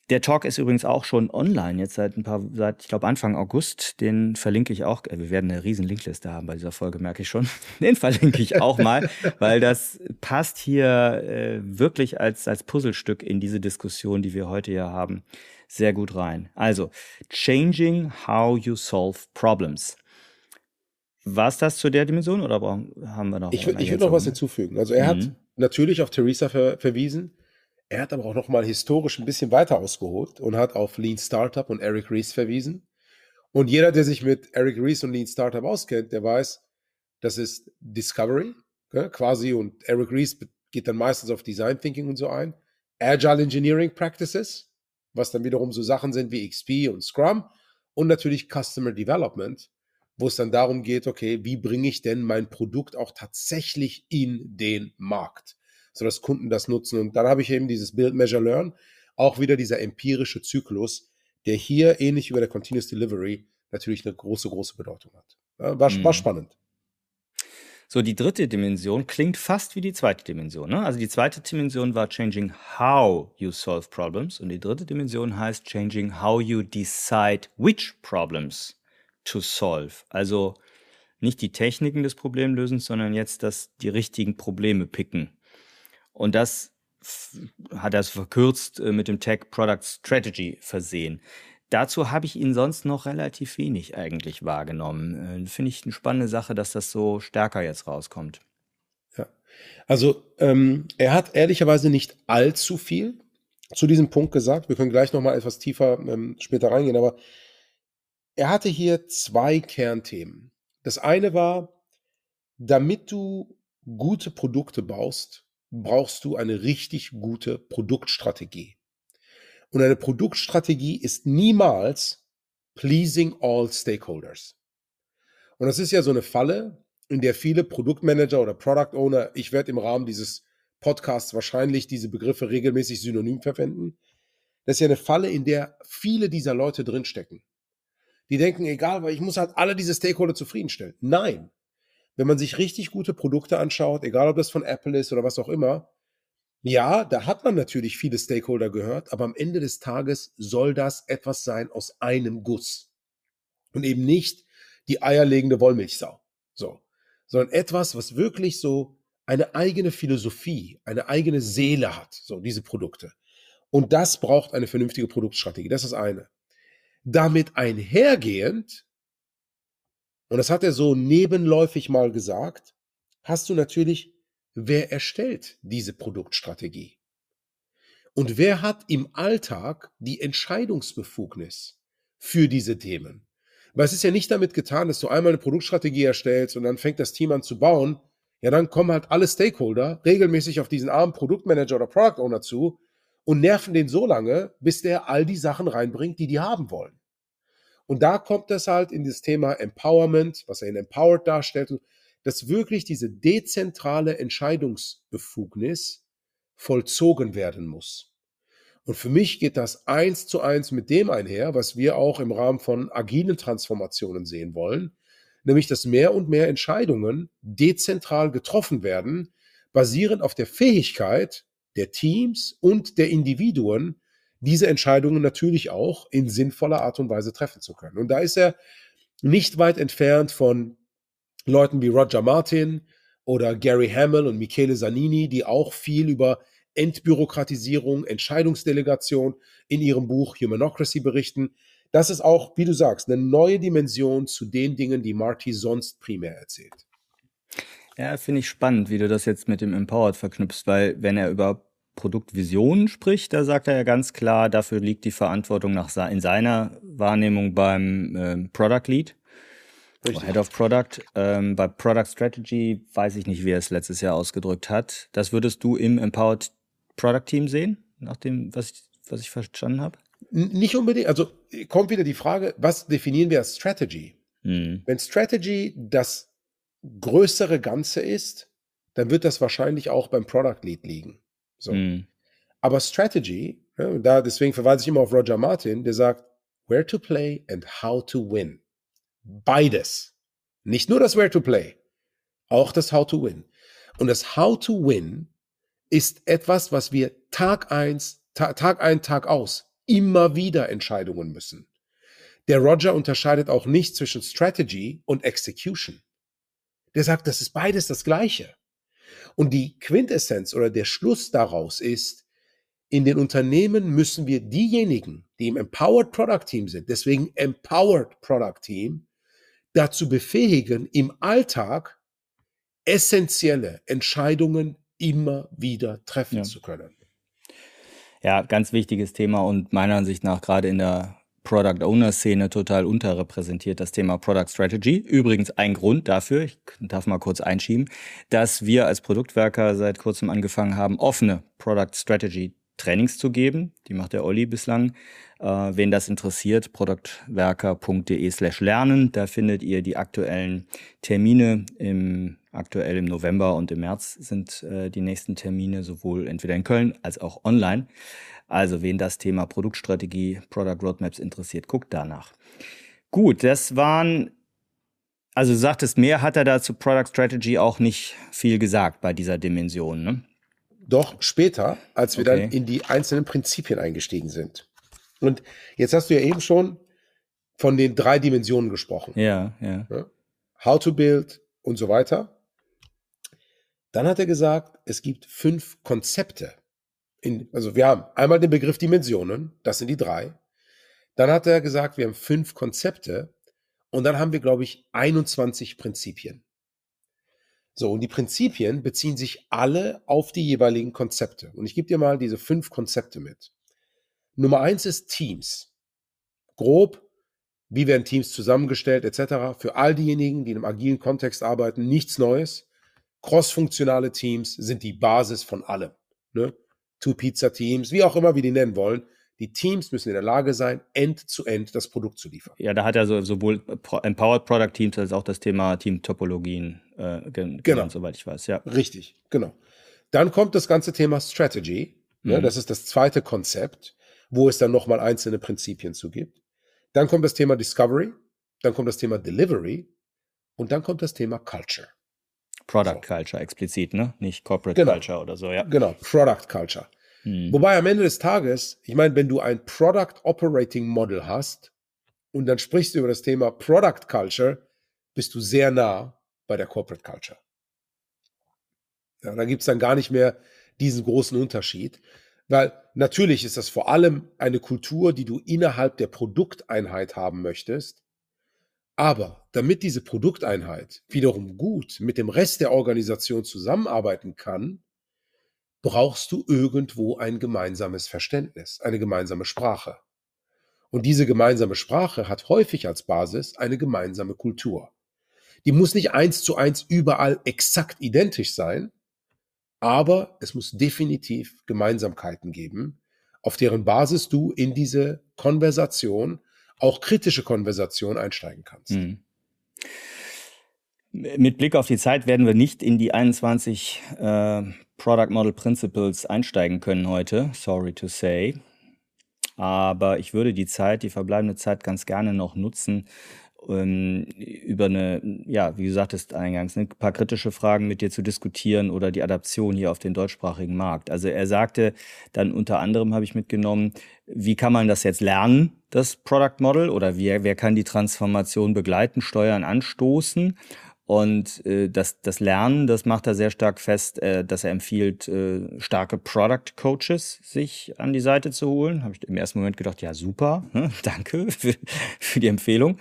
der Talk ist übrigens auch schon online, jetzt seit ein paar, seit, ich glaube, Anfang August. Den verlinke ich auch. Wir werden eine riesen Linkliste haben bei dieser Folge, merke ich schon. Den verlinke ich auch mal, weil das passt hier äh, wirklich als, als Puzzlestück in diese Diskussion, die wir heute hier haben, sehr gut rein. Also, changing how you solve problems. War es das zu der Dimension oder haben wir noch? Ich, ich würde noch was hinzufügen. Also er mhm. hat natürlich auf Theresa ver verwiesen er hat aber auch noch mal historisch ein bisschen weiter ausgeholt und hat auf Lean Startup und Eric Ries verwiesen. Und jeder, der sich mit Eric Ries und Lean Startup auskennt, der weiß, das ist Discovery ja, quasi und Eric Ries geht dann meistens auf Design Thinking und so ein. Agile Engineering Practices, was dann wiederum so Sachen sind wie XP und Scrum und natürlich Customer Development, wo es dann darum geht, okay, wie bringe ich denn mein Produkt auch tatsächlich in den Markt? Sodass Kunden das nutzen. Und dann habe ich eben dieses Build, Measure, Learn, auch wieder dieser empirische Zyklus, der hier ähnlich wie bei der Continuous Delivery natürlich eine große, große Bedeutung hat. War, war mhm. spannend. So, die dritte Dimension klingt fast wie die zweite Dimension. Ne? Also die zweite Dimension war changing how you solve problems und die dritte Dimension heißt changing how you decide which problems to solve. Also nicht die Techniken des Problemlösens, sondern jetzt das die richtigen Probleme picken. Und das hat er verkürzt äh, mit dem Tech Product Strategy versehen. Dazu habe ich ihn sonst noch relativ wenig eigentlich wahrgenommen. Äh, Finde ich eine spannende Sache, dass das so stärker jetzt rauskommt. Ja, Also ähm, er hat ehrlicherweise nicht allzu viel zu diesem Punkt gesagt. Wir können gleich nochmal etwas tiefer ähm, später reingehen, aber er hatte hier zwei Kernthemen. Das eine war, damit du gute Produkte baust, brauchst du eine richtig gute Produktstrategie. Und eine Produktstrategie ist niemals pleasing all stakeholders. Und das ist ja so eine Falle, in der viele Produktmanager oder Product Owner, ich werde im Rahmen dieses Podcasts wahrscheinlich diese Begriffe regelmäßig synonym verwenden. Das ist ja eine Falle, in der viele dieser Leute drinstecken. Die denken, egal, weil ich muss halt alle diese Stakeholder zufriedenstellen. Nein. Wenn man sich richtig gute Produkte anschaut, egal ob das von Apple ist oder was auch immer, ja, da hat man natürlich viele Stakeholder gehört, aber am Ende des Tages soll das etwas sein aus einem Guss. Und eben nicht die eierlegende Wollmilchsau. So. Sondern etwas, was wirklich so eine eigene Philosophie, eine eigene Seele hat, so diese Produkte. Und das braucht eine vernünftige Produktstrategie. Das ist eine. Damit einhergehend, und das hat er so nebenläufig mal gesagt, hast du natürlich wer erstellt diese Produktstrategie? Und wer hat im Alltag die Entscheidungsbefugnis für diese Themen? Weil es ist ja nicht damit getan, dass du einmal eine Produktstrategie erstellst und dann fängt das Team an zu bauen. Ja, dann kommen halt alle Stakeholder regelmäßig auf diesen armen Produktmanager oder Product Owner zu und nerven den so lange, bis der all die Sachen reinbringt, die die haben wollen. Und da kommt es halt in das Thema Empowerment, was er in Empowered darstellt dass wirklich diese dezentrale Entscheidungsbefugnis vollzogen werden muss. Und für mich geht das eins zu eins mit dem einher, was wir auch im Rahmen von agilen Transformationen sehen wollen, nämlich dass mehr und mehr Entscheidungen dezentral getroffen werden, basierend auf der Fähigkeit der Teams und der Individuen, diese Entscheidungen natürlich auch in sinnvoller Art und Weise treffen zu können. Und da ist er nicht weit entfernt von Leuten wie Roger Martin oder Gary Hamel und Michele Zanini, die auch viel über Entbürokratisierung, Entscheidungsdelegation in ihrem Buch Humanocracy berichten. Das ist auch, wie du sagst, eine neue Dimension zu den Dingen, die Marty sonst primär erzählt. Ja, finde ich spannend, wie du das jetzt mit dem Empowered verknüpfst, weil wenn er über Produktvisionen spricht, da sagt er ja ganz klar, dafür liegt die Verantwortung nach, in seiner Wahrnehmung beim äh, Product Lead. Head of Product. Ähm, bei Product Strategy weiß ich nicht, wie er es letztes Jahr ausgedrückt hat. Das würdest du im Empowered Product Team sehen, nach dem, was ich, was ich verstanden habe? Nicht unbedingt. Also kommt wieder die Frage, was definieren wir als Strategy? Hm. Wenn Strategy das größere Ganze ist, dann wird das wahrscheinlich auch beim Product Lead liegen. So. Hm. Aber Strategy, ja, da deswegen verweise ich immer auf Roger Martin, der sagt, where to play and how to win. Beides. Nicht nur das Where to Play, auch das How to Win. Und das How to Win ist etwas, was wir Tag eins, Tag ein, Tag aus immer wieder Entscheidungen müssen. Der Roger unterscheidet auch nicht zwischen Strategy und Execution. Der sagt, das ist beides das Gleiche. Und die Quintessenz oder der Schluss daraus ist, in den Unternehmen müssen wir diejenigen, die im Empowered Product Team sind, deswegen Empowered Product Team, dazu befähigen, im Alltag essentielle Entscheidungen immer wieder treffen ja. zu können. Ja, ganz wichtiges Thema und meiner Ansicht nach gerade in der Product Owner Szene total unterrepräsentiert, das Thema Product Strategy. Übrigens ein Grund dafür, ich darf mal kurz einschieben, dass wir als Produktwerker seit kurzem angefangen haben, offene Product Strategy Trainings zu geben. Die macht der Olli bislang. Äh, wen das interessiert, produktwerker.de slash lernen. Da findet ihr die aktuellen Termine im aktuell im November und im März sind äh, die nächsten Termine sowohl entweder in Köln als auch online. Also wen das Thema Produktstrategie, Product Roadmaps interessiert, guckt danach. Gut, das waren also du sagtest, mehr hat er da zu Product Strategy auch nicht viel gesagt bei dieser Dimension. Ne? Doch später, als wir okay. dann in die einzelnen Prinzipien eingestiegen sind. Und jetzt hast du ja eben schon von den drei Dimensionen gesprochen. Ja, ja. How to build und so weiter. Dann hat er gesagt, es gibt fünf Konzepte. In, also wir haben einmal den Begriff Dimensionen, das sind die drei. Dann hat er gesagt, wir haben fünf Konzepte und dann haben wir, glaube ich, 21 Prinzipien. So, und die Prinzipien beziehen sich alle auf die jeweiligen Konzepte. Und ich gebe dir mal diese fünf Konzepte mit. Nummer eins ist Teams. Grob, wie werden Teams zusammengestellt, etc. Für all diejenigen, die in einem agilen Kontext arbeiten, nichts Neues. Cross-funktionale Teams sind die Basis von allem. Ne? Two-Pizza-Teams, wie auch immer wir die nennen wollen. Die Teams müssen in der Lage sein, end-zu-end -end das Produkt zu liefern. Ja, da hat er so, sowohl Empowered Product Teams als auch das Thema Team-Topologien äh, genannt, genau. soweit ich weiß. Ja. Richtig, genau. Dann kommt das ganze Thema Strategy. Ne? Mhm. Das ist das zweite Konzept, wo es dann nochmal einzelne Prinzipien zu gibt. Dann kommt das Thema Discovery, dann kommt das Thema Delivery und dann kommt das Thema Culture. Product so. Culture explizit, ne? Nicht Corporate genau. Culture oder so, ja. Genau, Product Culture. Hm. Wobei am Ende des Tages, ich meine, wenn du ein Product Operating Model hast und dann sprichst du über das Thema Product Culture, bist du sehr nah bei der Corporate Culture. Ja, da gibt es dann gar nicht mehr diesen großen Unterschied, weil natürlich ist das vor allem eine Kultur, die du innerhalb der Produkteinheit haben möchtest. Aber damit diese Produkteinheit wiederum gut mit dem Rest der Organisation zusammenarbeiten kann, brauchst du irgendwo ein gemeinsames Verständnis, eine gemeinsame Sprache. Und diese gemeinsame Sprache hat häufig als Basis eine gemeinsame Kultur. Die muss nicht eins zu eins überall exakt identisch sein, aber es muss definitiv Gemeinsamkeiten geben, auf deren Basis du in diese Konversation, auch kritische Konversation einsteigen kannst. Mhm. Mit Blick auf die Zeit werden wir nicht in die 21 äh, Product Model Principles einsteigen können heute, sorry to say. Aber ich würde die Zeit, die verbleibende Zeit ganz gerne noch nutzen, ähm, über eine, ja, wie du sagtest eingangs, ein paar kritische Fragen mit dir zu diskutieren oder die Adaption hier auf den deutschsprachigen Markt. Also er sagte dann unter anderem, habe ich mitgenommen, wie kann man das jetzt lernen, das Product Model, oder wer, wer kann die Transformation begleiten, steuern, anstoßen? Und äh, das, das Lernen, das macht er sehr stark fest, äh, dass er empfiehlt, äh, starke Product Coaches sich an die Seite zu holen. Habe ich im ersten Moment gedacht, ja super, hm, danke für, für die Empfehlung.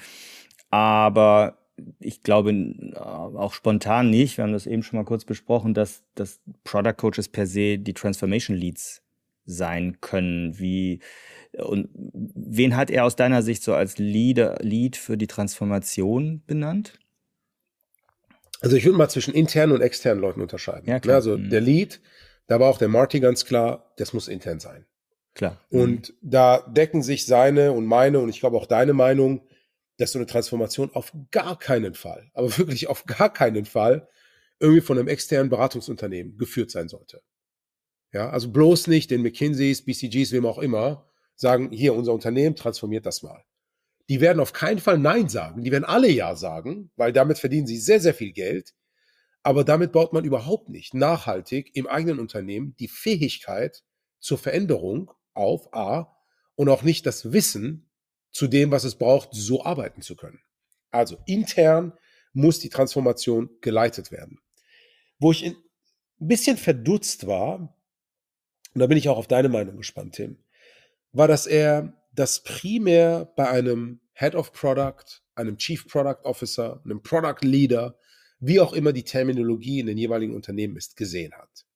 Aber ich glaube äh, auch spontan nicht. Wir haben das eben schon mal kurz besprochen, dass, dass Product Coaches per se die Transformation Leads sein können. Wie und wen hat er aus deiner Sicht so als Leader, Lead für die Transformation benannt? Also ich würde mal zwischen internen und externen Leuten unterscheiden. Ja, klar. Also mhm. der Lead, da war auch der Marty ganz klar, das muss intern sein. Klar. Mhm. Und da decken sich seine und meine und ich glaube auch deine Meinung, dass so eine Transformation auf gar keinen Fall, aber wirklich auf gar keinen Fall irgendwie von einem externen Beratungsunternehmen geführt sein sollte. Ja, also bloß nicht den McKinseys, BCGs, wem auch immer, sagen, hier, unser Unternehmen transformiert das mal die werden auf keinen Fall Nein sagen. Die werden alle Ja sagen, weil damit verdienen sie sehr, sehr viel Geld. Aber damit baut man überhaupt nicht nachhaltig im eigenen Unternehmen die Fähigkeit zur Veränderung auf A und auch nicht das Wissen zu dem, was es braucht, so arbeiten zu können. Also intern muss die Transformation geleitet werden. Wo ich ein bisschen verdutzt war, und da bin ich auch auf deine Meinung gespannt, Tim, war, dass er das primär bei einem Head of Product, einem Chief Product Officer, einem Product Leader, wie auch immer die Terminologie in den jeweiligen Unternehmen ist, gesehen hat.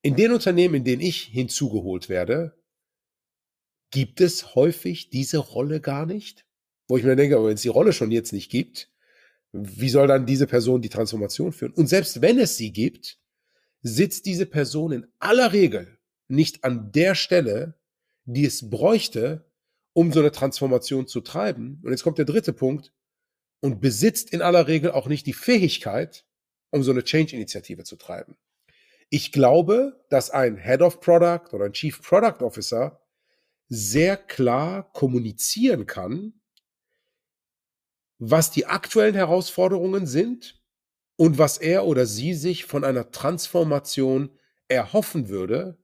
In den Unternehmen, in denen ich hinzugeholt werde, gibt es häufig diese Rolle gar nicht. Wo ich mir denke, aber wenn es die Rolle schon jetzt nicht gibt, wie soll dann diese Person die Transformation führen? Und selbst wenn es sie gibt, sitzt diese Person in aller Regel nicht an der Stelle, die es bräuchte, um so eine Transformation zu treiben. Und jetzt kommt der dritte Punkt und besitzt in aller Regel auch nicht die Fähigkeit, um so eine Change-Initiative zu treiben. Ich glaube, dass ein Head of Product oder ein Chief Product Officer sehr klar kommunizieren kann, was die aktuellen Herausforderungen sind und was er oder sie sich von einer Transformation erhoffen würde,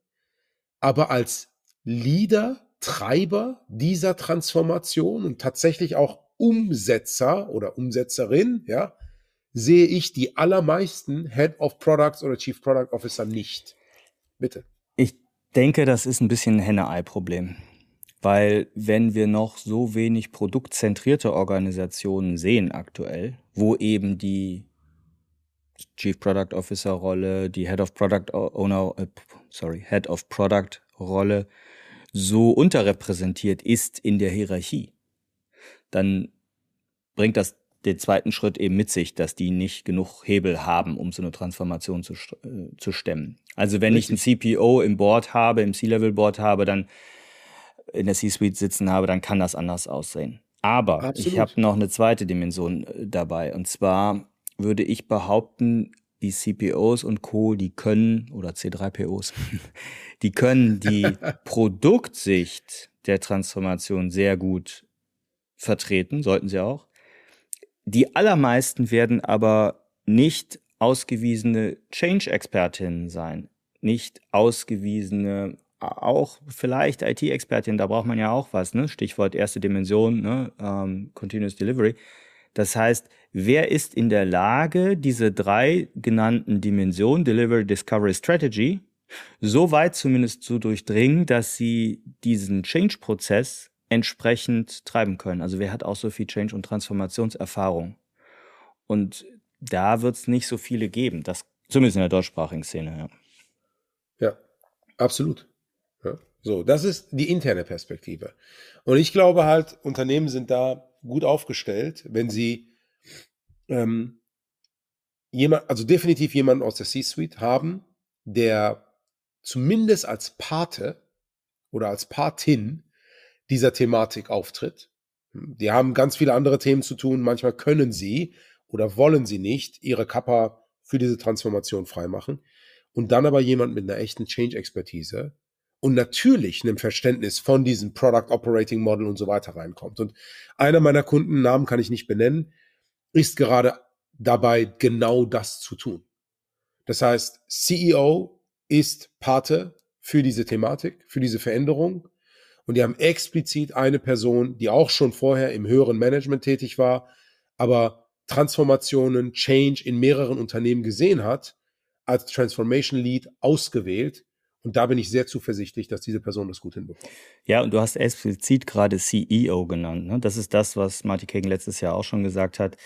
aber als Leader, Treiber dieser Transformation und tatsächlich auch Umsetzer oder Umsetzerin, ja, sehe ich die allermeisten Head of Products oder Chief Product Officer nicht. Bitte. Ich denke, das ist ein bisschen ein Henne-Ei-Problem. Weil wenn wir noch so wenig produktzentrierte Organisationen sehen aktuell, wo eben die Chief Product Officer Rolle, die Head of Product Owner, äh, sorry, Head of Product Rolle so unterrepräsentiert ist in der Hierarchie, dann bringt das den zweiten Schritt eben mit sich, dass die nicht genug Hebel haben, um so eine Transformation zu, äh, zu stemmen. Also wenn Richtig. ich ein CPO im Board habe, im C-Level-Board habe, dann in der C-Suite sitzen habe, dann kann das anders aussehen. Aber Absolut. ich habe noch eine zweite Dimension äh, dabei. Und zwar würde ich behaupten, die CPOs und Co., die können, oder C3POs, die können die Produktsicht der Transformation sehr gut vertreten, sollten sie auch. Die allermeisten werden aber nicht ausgewiesene Change-Expertinnen sein, nicht ausgewiesene, auch vielleicht IT-Expertin, da braucht man ja auch was, ne? Stichwort erste Dimension, ne? Ähm, Continuous Delivery. Das heißt, wer ist in der Lage, diese drei genannten Dimensionen, Delivery, Discovery, Strategy, so weit zumindest zu durchdringen, dass sie diesen Change-Prozess entsprechend treiben können. Also wer hat auch so viel Change- und Transformationserfahrung? Und da wird es nicht so viele geben, das, zumindest in der deutschsprachigen Szene. Ja, ja absolut. Ja. So, das ist die interne Perspektive. Und ich glaube halt, Unternehmen sind da gut aufgestellt, wenn sie ähm, jemand, also definitiv jemanden aus der C-Suite haben, der zumindest als Pate oder als Patin dieser Thematik auftritt. Die haben ganz viele andere Themen zu tun. Manchmal können sie oder wollen sie nicht ihre Kappa für diese Transformation freimachen. Und dann aber jemand mit einer echten Change-Expertise und natürlich einem Verständnis von diesem Product Operating Model und so weiter reinkommt. Und einer meiner Kunden, Namen kann ich nicht benennen, ist gerade dabei, genau das zu tun. Das heißt, CEO ist Pate für diese Thematik, für diese Veränderung und die haben explizit eine Person, die auch schon vorher im höheren Management tätig war, aber Transformationen, Change in mehreren Unternehmen gesehen hat, als Transformation Lead ausgewählt. Und da bin ich sehr zuversichtlich, dass diese Person das gut hinbekommt. Ja, und du hast explizit gerade CEO genannt. Ne? Das ist das, was Marty Kagan letztes Jahr auch schon gesagt hat.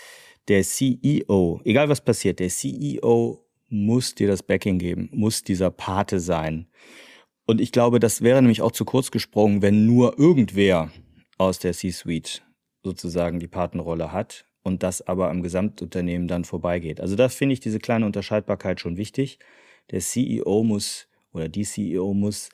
Der CEO, egal was passiert, der CEO muss dir das Backing geben, muss dieser Pate sein. Und ich glaube, das wäre nämlich auch zu kurz gesprungen, wenn nur irgendwer aus der C-Suite sozusagen die Patenrolle hat und das aber am Gesamtunternehmen dann vorbeigeht. Also da finde ich diese kleine Unterscheidbarkeit schon wichtig. Der CEO muss oder die CEO muss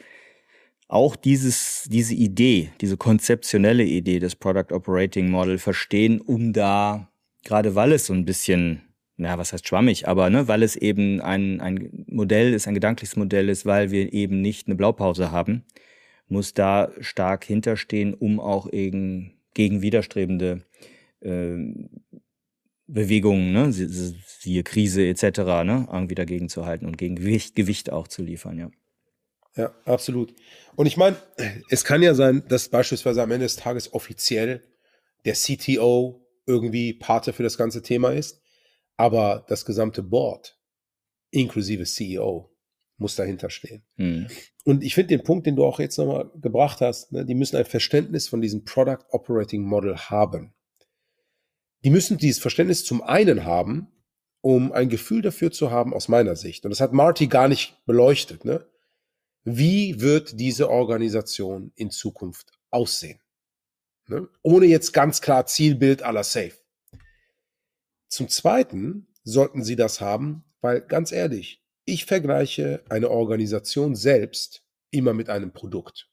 auch dieses, diese Idee, diese konzeptionelle Idee des Product Operating Model verstehen, um da, gerade weil es so ein bisschen na, was heißt schwammig, aber ne, weil es eben ein, ein Modell ist, ein gedankliches Modell ist, weil wir eben nicht eine Blaupause haben, muss da stark hinterstehen, um auch eben gegen widerstrebende äh, Bewegungen, ne, siehe Krise etc., ne, irgendwie dagegen zu halten und gegen Gewicht, Gewicht auch zu liefern, ja. Ja, absolut. Und ich meine, es kann ja sein, dass beispielsweise am Ende des Tages offiziell der CTO irgendwie Pate für das ganze Thema ist. Aber das gesamte Board, inklusive CEO, muss dahinter stehen. Hm. Und ich finde den Punkt, den du auch jetzt nochmal gebracht hast, ne, die müssen ein Verständnis von diesem Product Operating Model haben. Die müssen dieses Verständnis zum einen haben, um ein Gefühl dafür zu haben, aus meiner Sicht. Und das hat Marty gar nicht beleuchtet. Ne? Wie wird diese Organisation in Zukunft aussehen? Ne? Ohne jetzt ganz klar Zielbild aller Safe. Zum Zweiten sollten Sie das haben, weil ganz ehrlich, ich vergleiche eine Organisation selbst immer mit einem Produkt.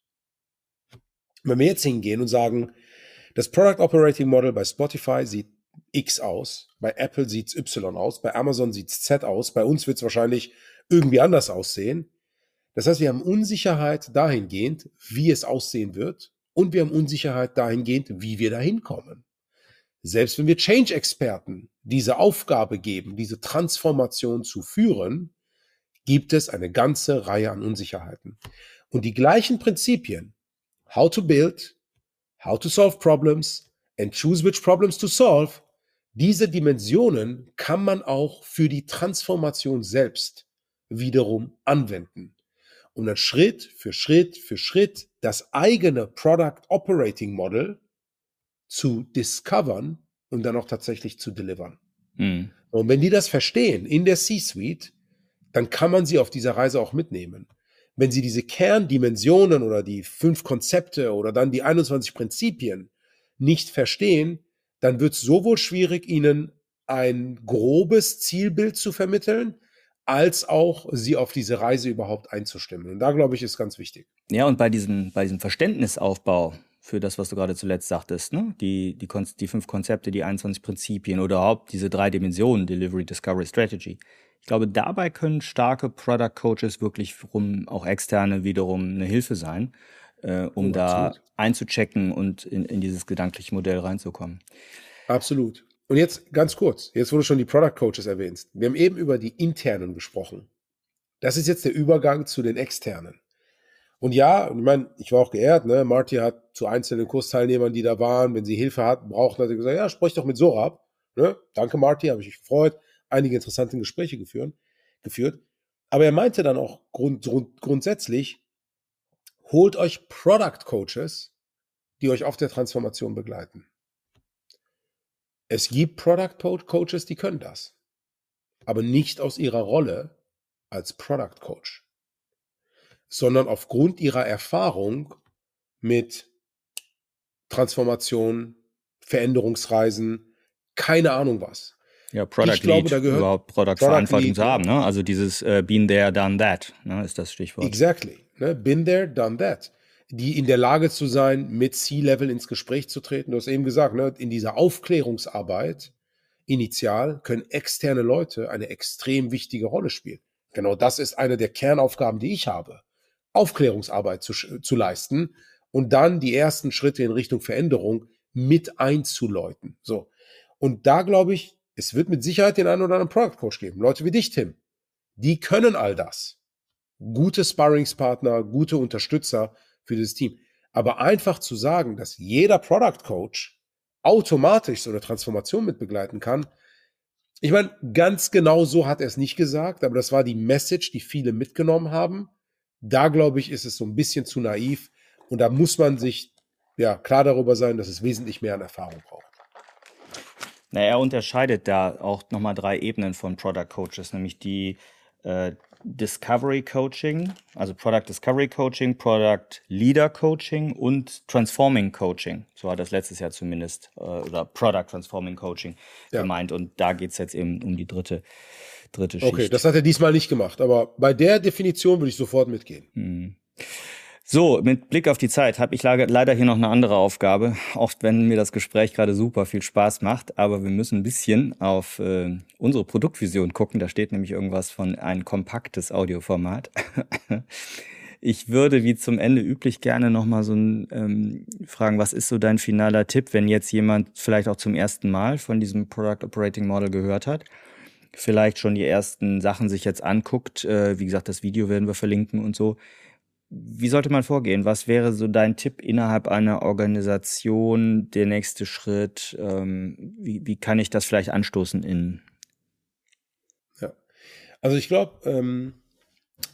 Wenn wir jetzt hingehen und sagen, das Product Operating Model bei Spotify sieht X aus, bei Apple sieht es Y aus, bei Amazon sieht es Z aus, bei uns wird es wahrscheinlich irgendwie anders aussehen. Das heißt, wir haben Unsicherheit dahingehend, wie es aussehen wird, und wir haben Unsicherheit dahingehend, wie wir dahin kommen. Selbst wenn wir Change-Experten diese Aufgabe geben, diese Transformation zu führen, gibt es eine ganze Reihe an Unsicherheiten. Und die gleichen Prinzipien, how to build, how to solve problems and choose which problems to solve, diese Dimensionen kann man auch für die Transformation selbst wiederum anwenden, um dann Schritt für Schritt für Schritt das eigene Product Operating Model zu discovern und dann auch tatsächlich zu delivern. Mhm. Und wenn die das verstehen in der C-Suite, dann kann man sie auf dieser Reise auch mitnehmen. Wenn sie diese Kerndimensionen oder die fünf Konzepte oder dann die 21 Prinzipien nicht verstehen, dann wird es sowohl schwierig, ihnen ein grobes Zielbild zu vermitteln, als auch sie auf diese Reise überhaupt einzustimmen. Und da glaube ich, ist ganz wichtig. Ja, und bei diesem, bei diesem Verständnisaufbau für das, was du gerade zuletzt sagtest, ne? die, die, die fünf Konzepte, die 21 Prinzipien oder überhaupt diese drei Dimensionen, Delivery, Discovery, Strategy. Ich glaube, dabei können starke Product Coaches wirklich rum, auch externe wiederum eine Hilfe sein, äh, um oh, da einzuchecken und in, in dieses gedankliche Modell reinzukommen. Absolut. Und jetzt ganz kurz, jetzt wurde schon die Product Coaches erwähnt. Wir haben eben über die internen gesprochen. Das ist jetzt der Übergang zu den externen. Und ja, ich meine, ich war auch geehrt, ne? Marty hat zu einzelnen Kursteilnehmern, die da waren, wenn sie Hilfe hatten, brauchten, hat er gesagt, ja, sprich doch mit Sorab. Ne? Danke, Marty, habe ich mich gefreut. Einige interessante Gespräche geführt. geführt. Aber er meinte dann auch grund, grund, grundsätzlich, holt euch Product Coaches, die euch auf der Transformation begleiten. Es gibt Product Coaches, die können das, aber nicht aus ihrer Rolle als Product Coach, sondern aufgrund ihrer Erfahrung mit Transformation, Veränderungsreisen, keine Ahnung was. Ja, Product ich glaube, Lead, überhaupt Product, Product Verantwortung Lead, zu haben, ne? Also dieses äh, Been there, done that, ne, ist das Stichwort. Exactly. Ne? Been there, done that die in der Lage zu sein, mit C-Level ins Gespräch zu treten. Du hast eben gesagt, ne, in dieser Aufklärungsarbeit initial können externe Leute eine extrem wichtige Rolle spielen. Genau das ist eine der Kernaufgaben, die ich habe. Aufklärungsarbeit zu, zu leisten und dann die ersten Schritte in Richtung Veränderung mit einzuläuten. So. Und da glaube ich, es wird mit Sicherheit den einen oder anderen Product Coach geben. Leute wie dich, Tim. Die können all das. Gute Sparringspartner, gute Unterstützer, für dieses Team. Aber einfach zu sagen, dass jeder Product Coach automatisch so eine Transformation mit begleiten kann, ich meine, ganz genau so hat er es nicht gesagt, aber das war die Message, die viele mitgenommen haben. Da glaube ich, ist es so ein bisschen zu naiv und da muss man sich ja klar darüber sein, dass es wesentlich mehr an Erfahrung braucht. Na, er unterscheidet da auch nochmal drei Ebenen von Product Coaches, nämlich die äh, Discovery Coaching, also Product Discovery Coaching, Product Leader Coaching und Transforming Coaching. So hat das letztes Jahr zumindest, äh, oder Product Transforming Coaching ja. gemeint. Und da geht es jetzt eben um die dritte, dritte Schicht. Okay, das hat er diesmal nicht gemacht, aber bei der Definition würde ich sofort mitgehen. Hm. So, mit Blick auf die Zeit habe ich leider hier noch eine andere Aufgabe, auch wenn mir das Gespräch gerade super viel Spaß macht, aber wir müssen ein bisschen auf äh, unsere Produktvision gucken. Da steht nämlich irgendwas von ein kompaktes Audioformat. Ich würde wie zum Ende üblich gerne nochmal so ein, ähm, fragen, was ist so dein finaler Tipp, wenn jetzt jemand vielleicht auch zum ersten Mal von diesem Product Operating Model gehört hat, vielleicht schon die ersten Sachen sich jetzt anguckt, äh, wie gesagt, das Video werden wir verlinken und so. Wie sollte man vorgehen? Was wäre so dein Tipp innerhalb einer Organisation, der nächste Schritt? Ähm, wie, wie kann ich das vielleicht anstoßen in? Ja, also ich glaube, ähm,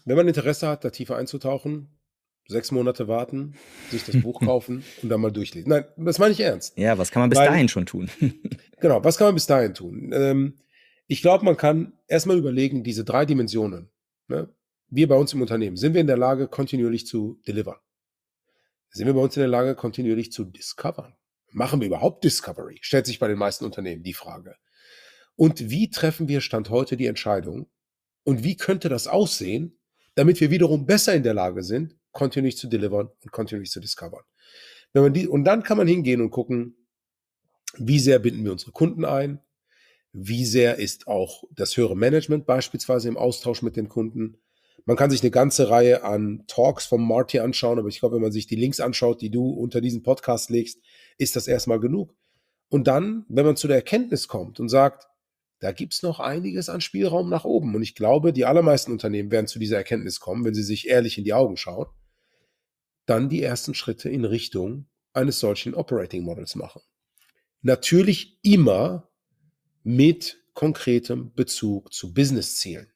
wenn man Interesse hat, da tiefer einzutauchen, sechs Monate warten, sich das Buch kaufen und dann mal durchlesen. Nein, das meine ich ernst. Ja, was kann man bis Weil, dahin schon tun? genau, was kann man bis dahin tun? Ähm, ich glaube, man kann erstmal überlegen, diese drei Dimensionen. Ne? Wir bei uns im Unternehmen, sind wir in der Lage, kontinuierlich zu delivern? Sind wir bei uns in der Lage, kontinuierlich zu discovern? Machen wir überhaupt Discovery? Stellt sich bei den meisten Unternehmen die Frage. Und wie treffen wir Stand heute die Entscheidung? Und wie könnte das aussehen, damit wir wiederum besser in der Lage sind, kontinuierlich zu delivern und kontinuierlich zu discovern? Wenn man die, und dann kann man hingehen und gucken, wie sehr binden wir unsere Kunden ein? Wie sehr ist auch das höhere Management beispielsweise im Austausch mit den Kunden? Man kann sich eine ganze Reihe an Talks vom Marty anschauen, aber ich glaube, wenn man sich die Links anschaut, die du unter diesen Podcast legst, ist das erstmal genug. Und dann, wenn man zu der Erkenntnis kommt und sagt, da gibt's noch einiges an Spielraum nach oben. Und ich glaube, die allermeisten Unternehmen werden zu dieser Erkenntnis kommen, wenn sie sich ehrlich in die Augen schauen, dann die ersten Schritte in Richtung eines solchen Operating Models machen. Natürlich immer mit konkretem Bezug zu Business-Zielen.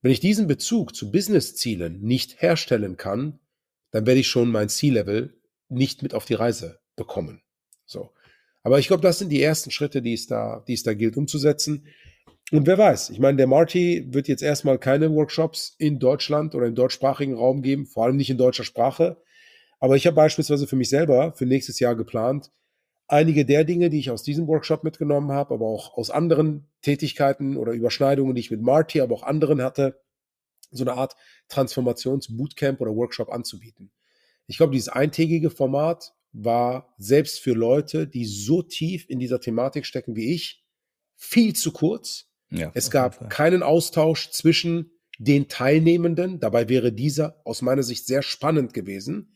Wenn ich diesen Bezug zu Business-Zielen nicht herstellen kann, dann werde ich schon mein C-Level nicht mit auf die Reise bekommen. So. Aber ich glaube, das sind die ersten Schritte, die es da, die es da gilt umzusetzen. und wer weiß, ich meine, der Marty wird jetzt erstmal keine Workshops in Deutschland oder im deutschsprachigen Raum geben, vor allem nicht in deutscher Sprache. Aber ich habe beispielsweise für mich selber für nächstes Jahr geplant, einige der Dinge, die ich aus diesem Workshop mitgenommen habe, aber auch aus anderen Tätigkeiten oder Überschneidungen, die ich mit Marty, aber auch anderen hatte, so eine Art Transformations-Bootcamp oder Workshop anzubieten. Ich glaube, dieses eintägige Format war selbst für Leute, die so tief in dieser Thematik stecken wie ich, viel zu kurz ja, es gab keinen Austausch zwischen den Teilnehmenden. Dabei wäre dieser aus meiner Sicht sehr spannend gewesen.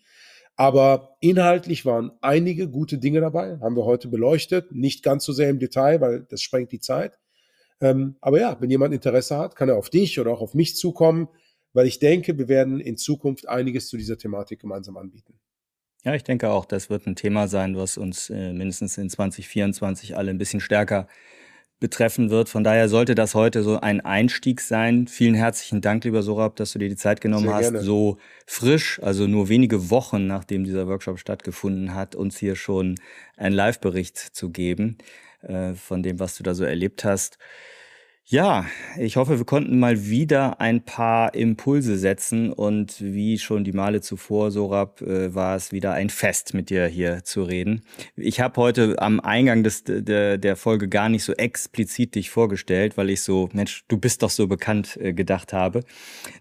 Aber inhaltlich waren einige gute Dinge dabei, haben wir heute beleuchtet. Nicht ganz so sehr im Detail, weil das sprengt die Zeit. Ähm, aber ja, wenn jemand Interesse hat, kann er auf dich oder auch auf mich zukommen, weil ich denke, wir werden in Zukunft einiges zu dieser Thematik gemeinsam anbieten. Ja, ich denke auch, das wird ein Thema sein, was uns äh, mindestens in 2024 alle ein bisschen stärker betreffen wird. Von daher sollte das heute so ein Einstieg sein. Vielen herzlichen Dank, lieber Sorab, dass du dir die Zeit genommen Sehr hast, gerne. so frisch, also nur wenige Wochen nachdem dieser Workshop stattgefunden hat, uns hier schon einen Live-Bericht zu geben äh, von dem, was du da so erlebt hast. Ja, ich hoffe, wir konnten mal wieder ein paar Impulse setzen und wie schon die Male zuvor, Sorab, äh, war es wieder ein Fest, mit dir hier zu reden. Ich habe heute am Eingang des, der, der Folge gar nicht so explizit dich vorgestellt, weil ich so, Mensch, du bist doch so bekannt äh, gedacht habe.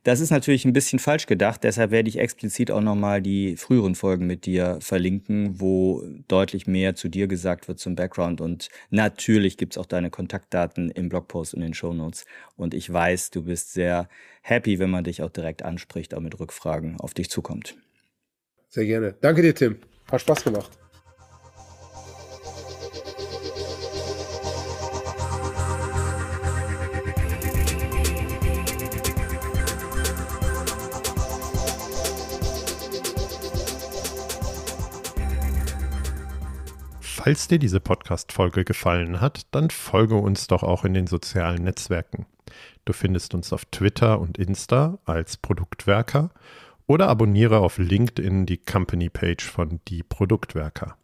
Das ist natürlich ein bisschen falsch gedacht, deshalb werde ich explizit auch nochmal die früheren Folgen mit dir verlinken, wo deutlich mehr zu dir gesagt wird zum Background und natürlich gibt's auch deine Kontaktdaten im Blogpost und in den Shownotes. Und ich weiß, du bist sehr happy, wenn man dich auch direkt anspricht, auch mit Rückfragen auf dich zukommt. Sehr gerne. Danke dir, Tim. Hat Spaß gemacht. Falls dir diese Podcast-Folge gefallen hat, dann folge uns doch auch in den sozialen Netzwerken. Du findest uns auf Twitter und Insta als Produktwerker oder abonniere auf LinkedIn die Company-Page von Die Produktwerker.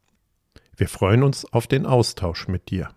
Wir freuen uns auf den Austausch mit dir.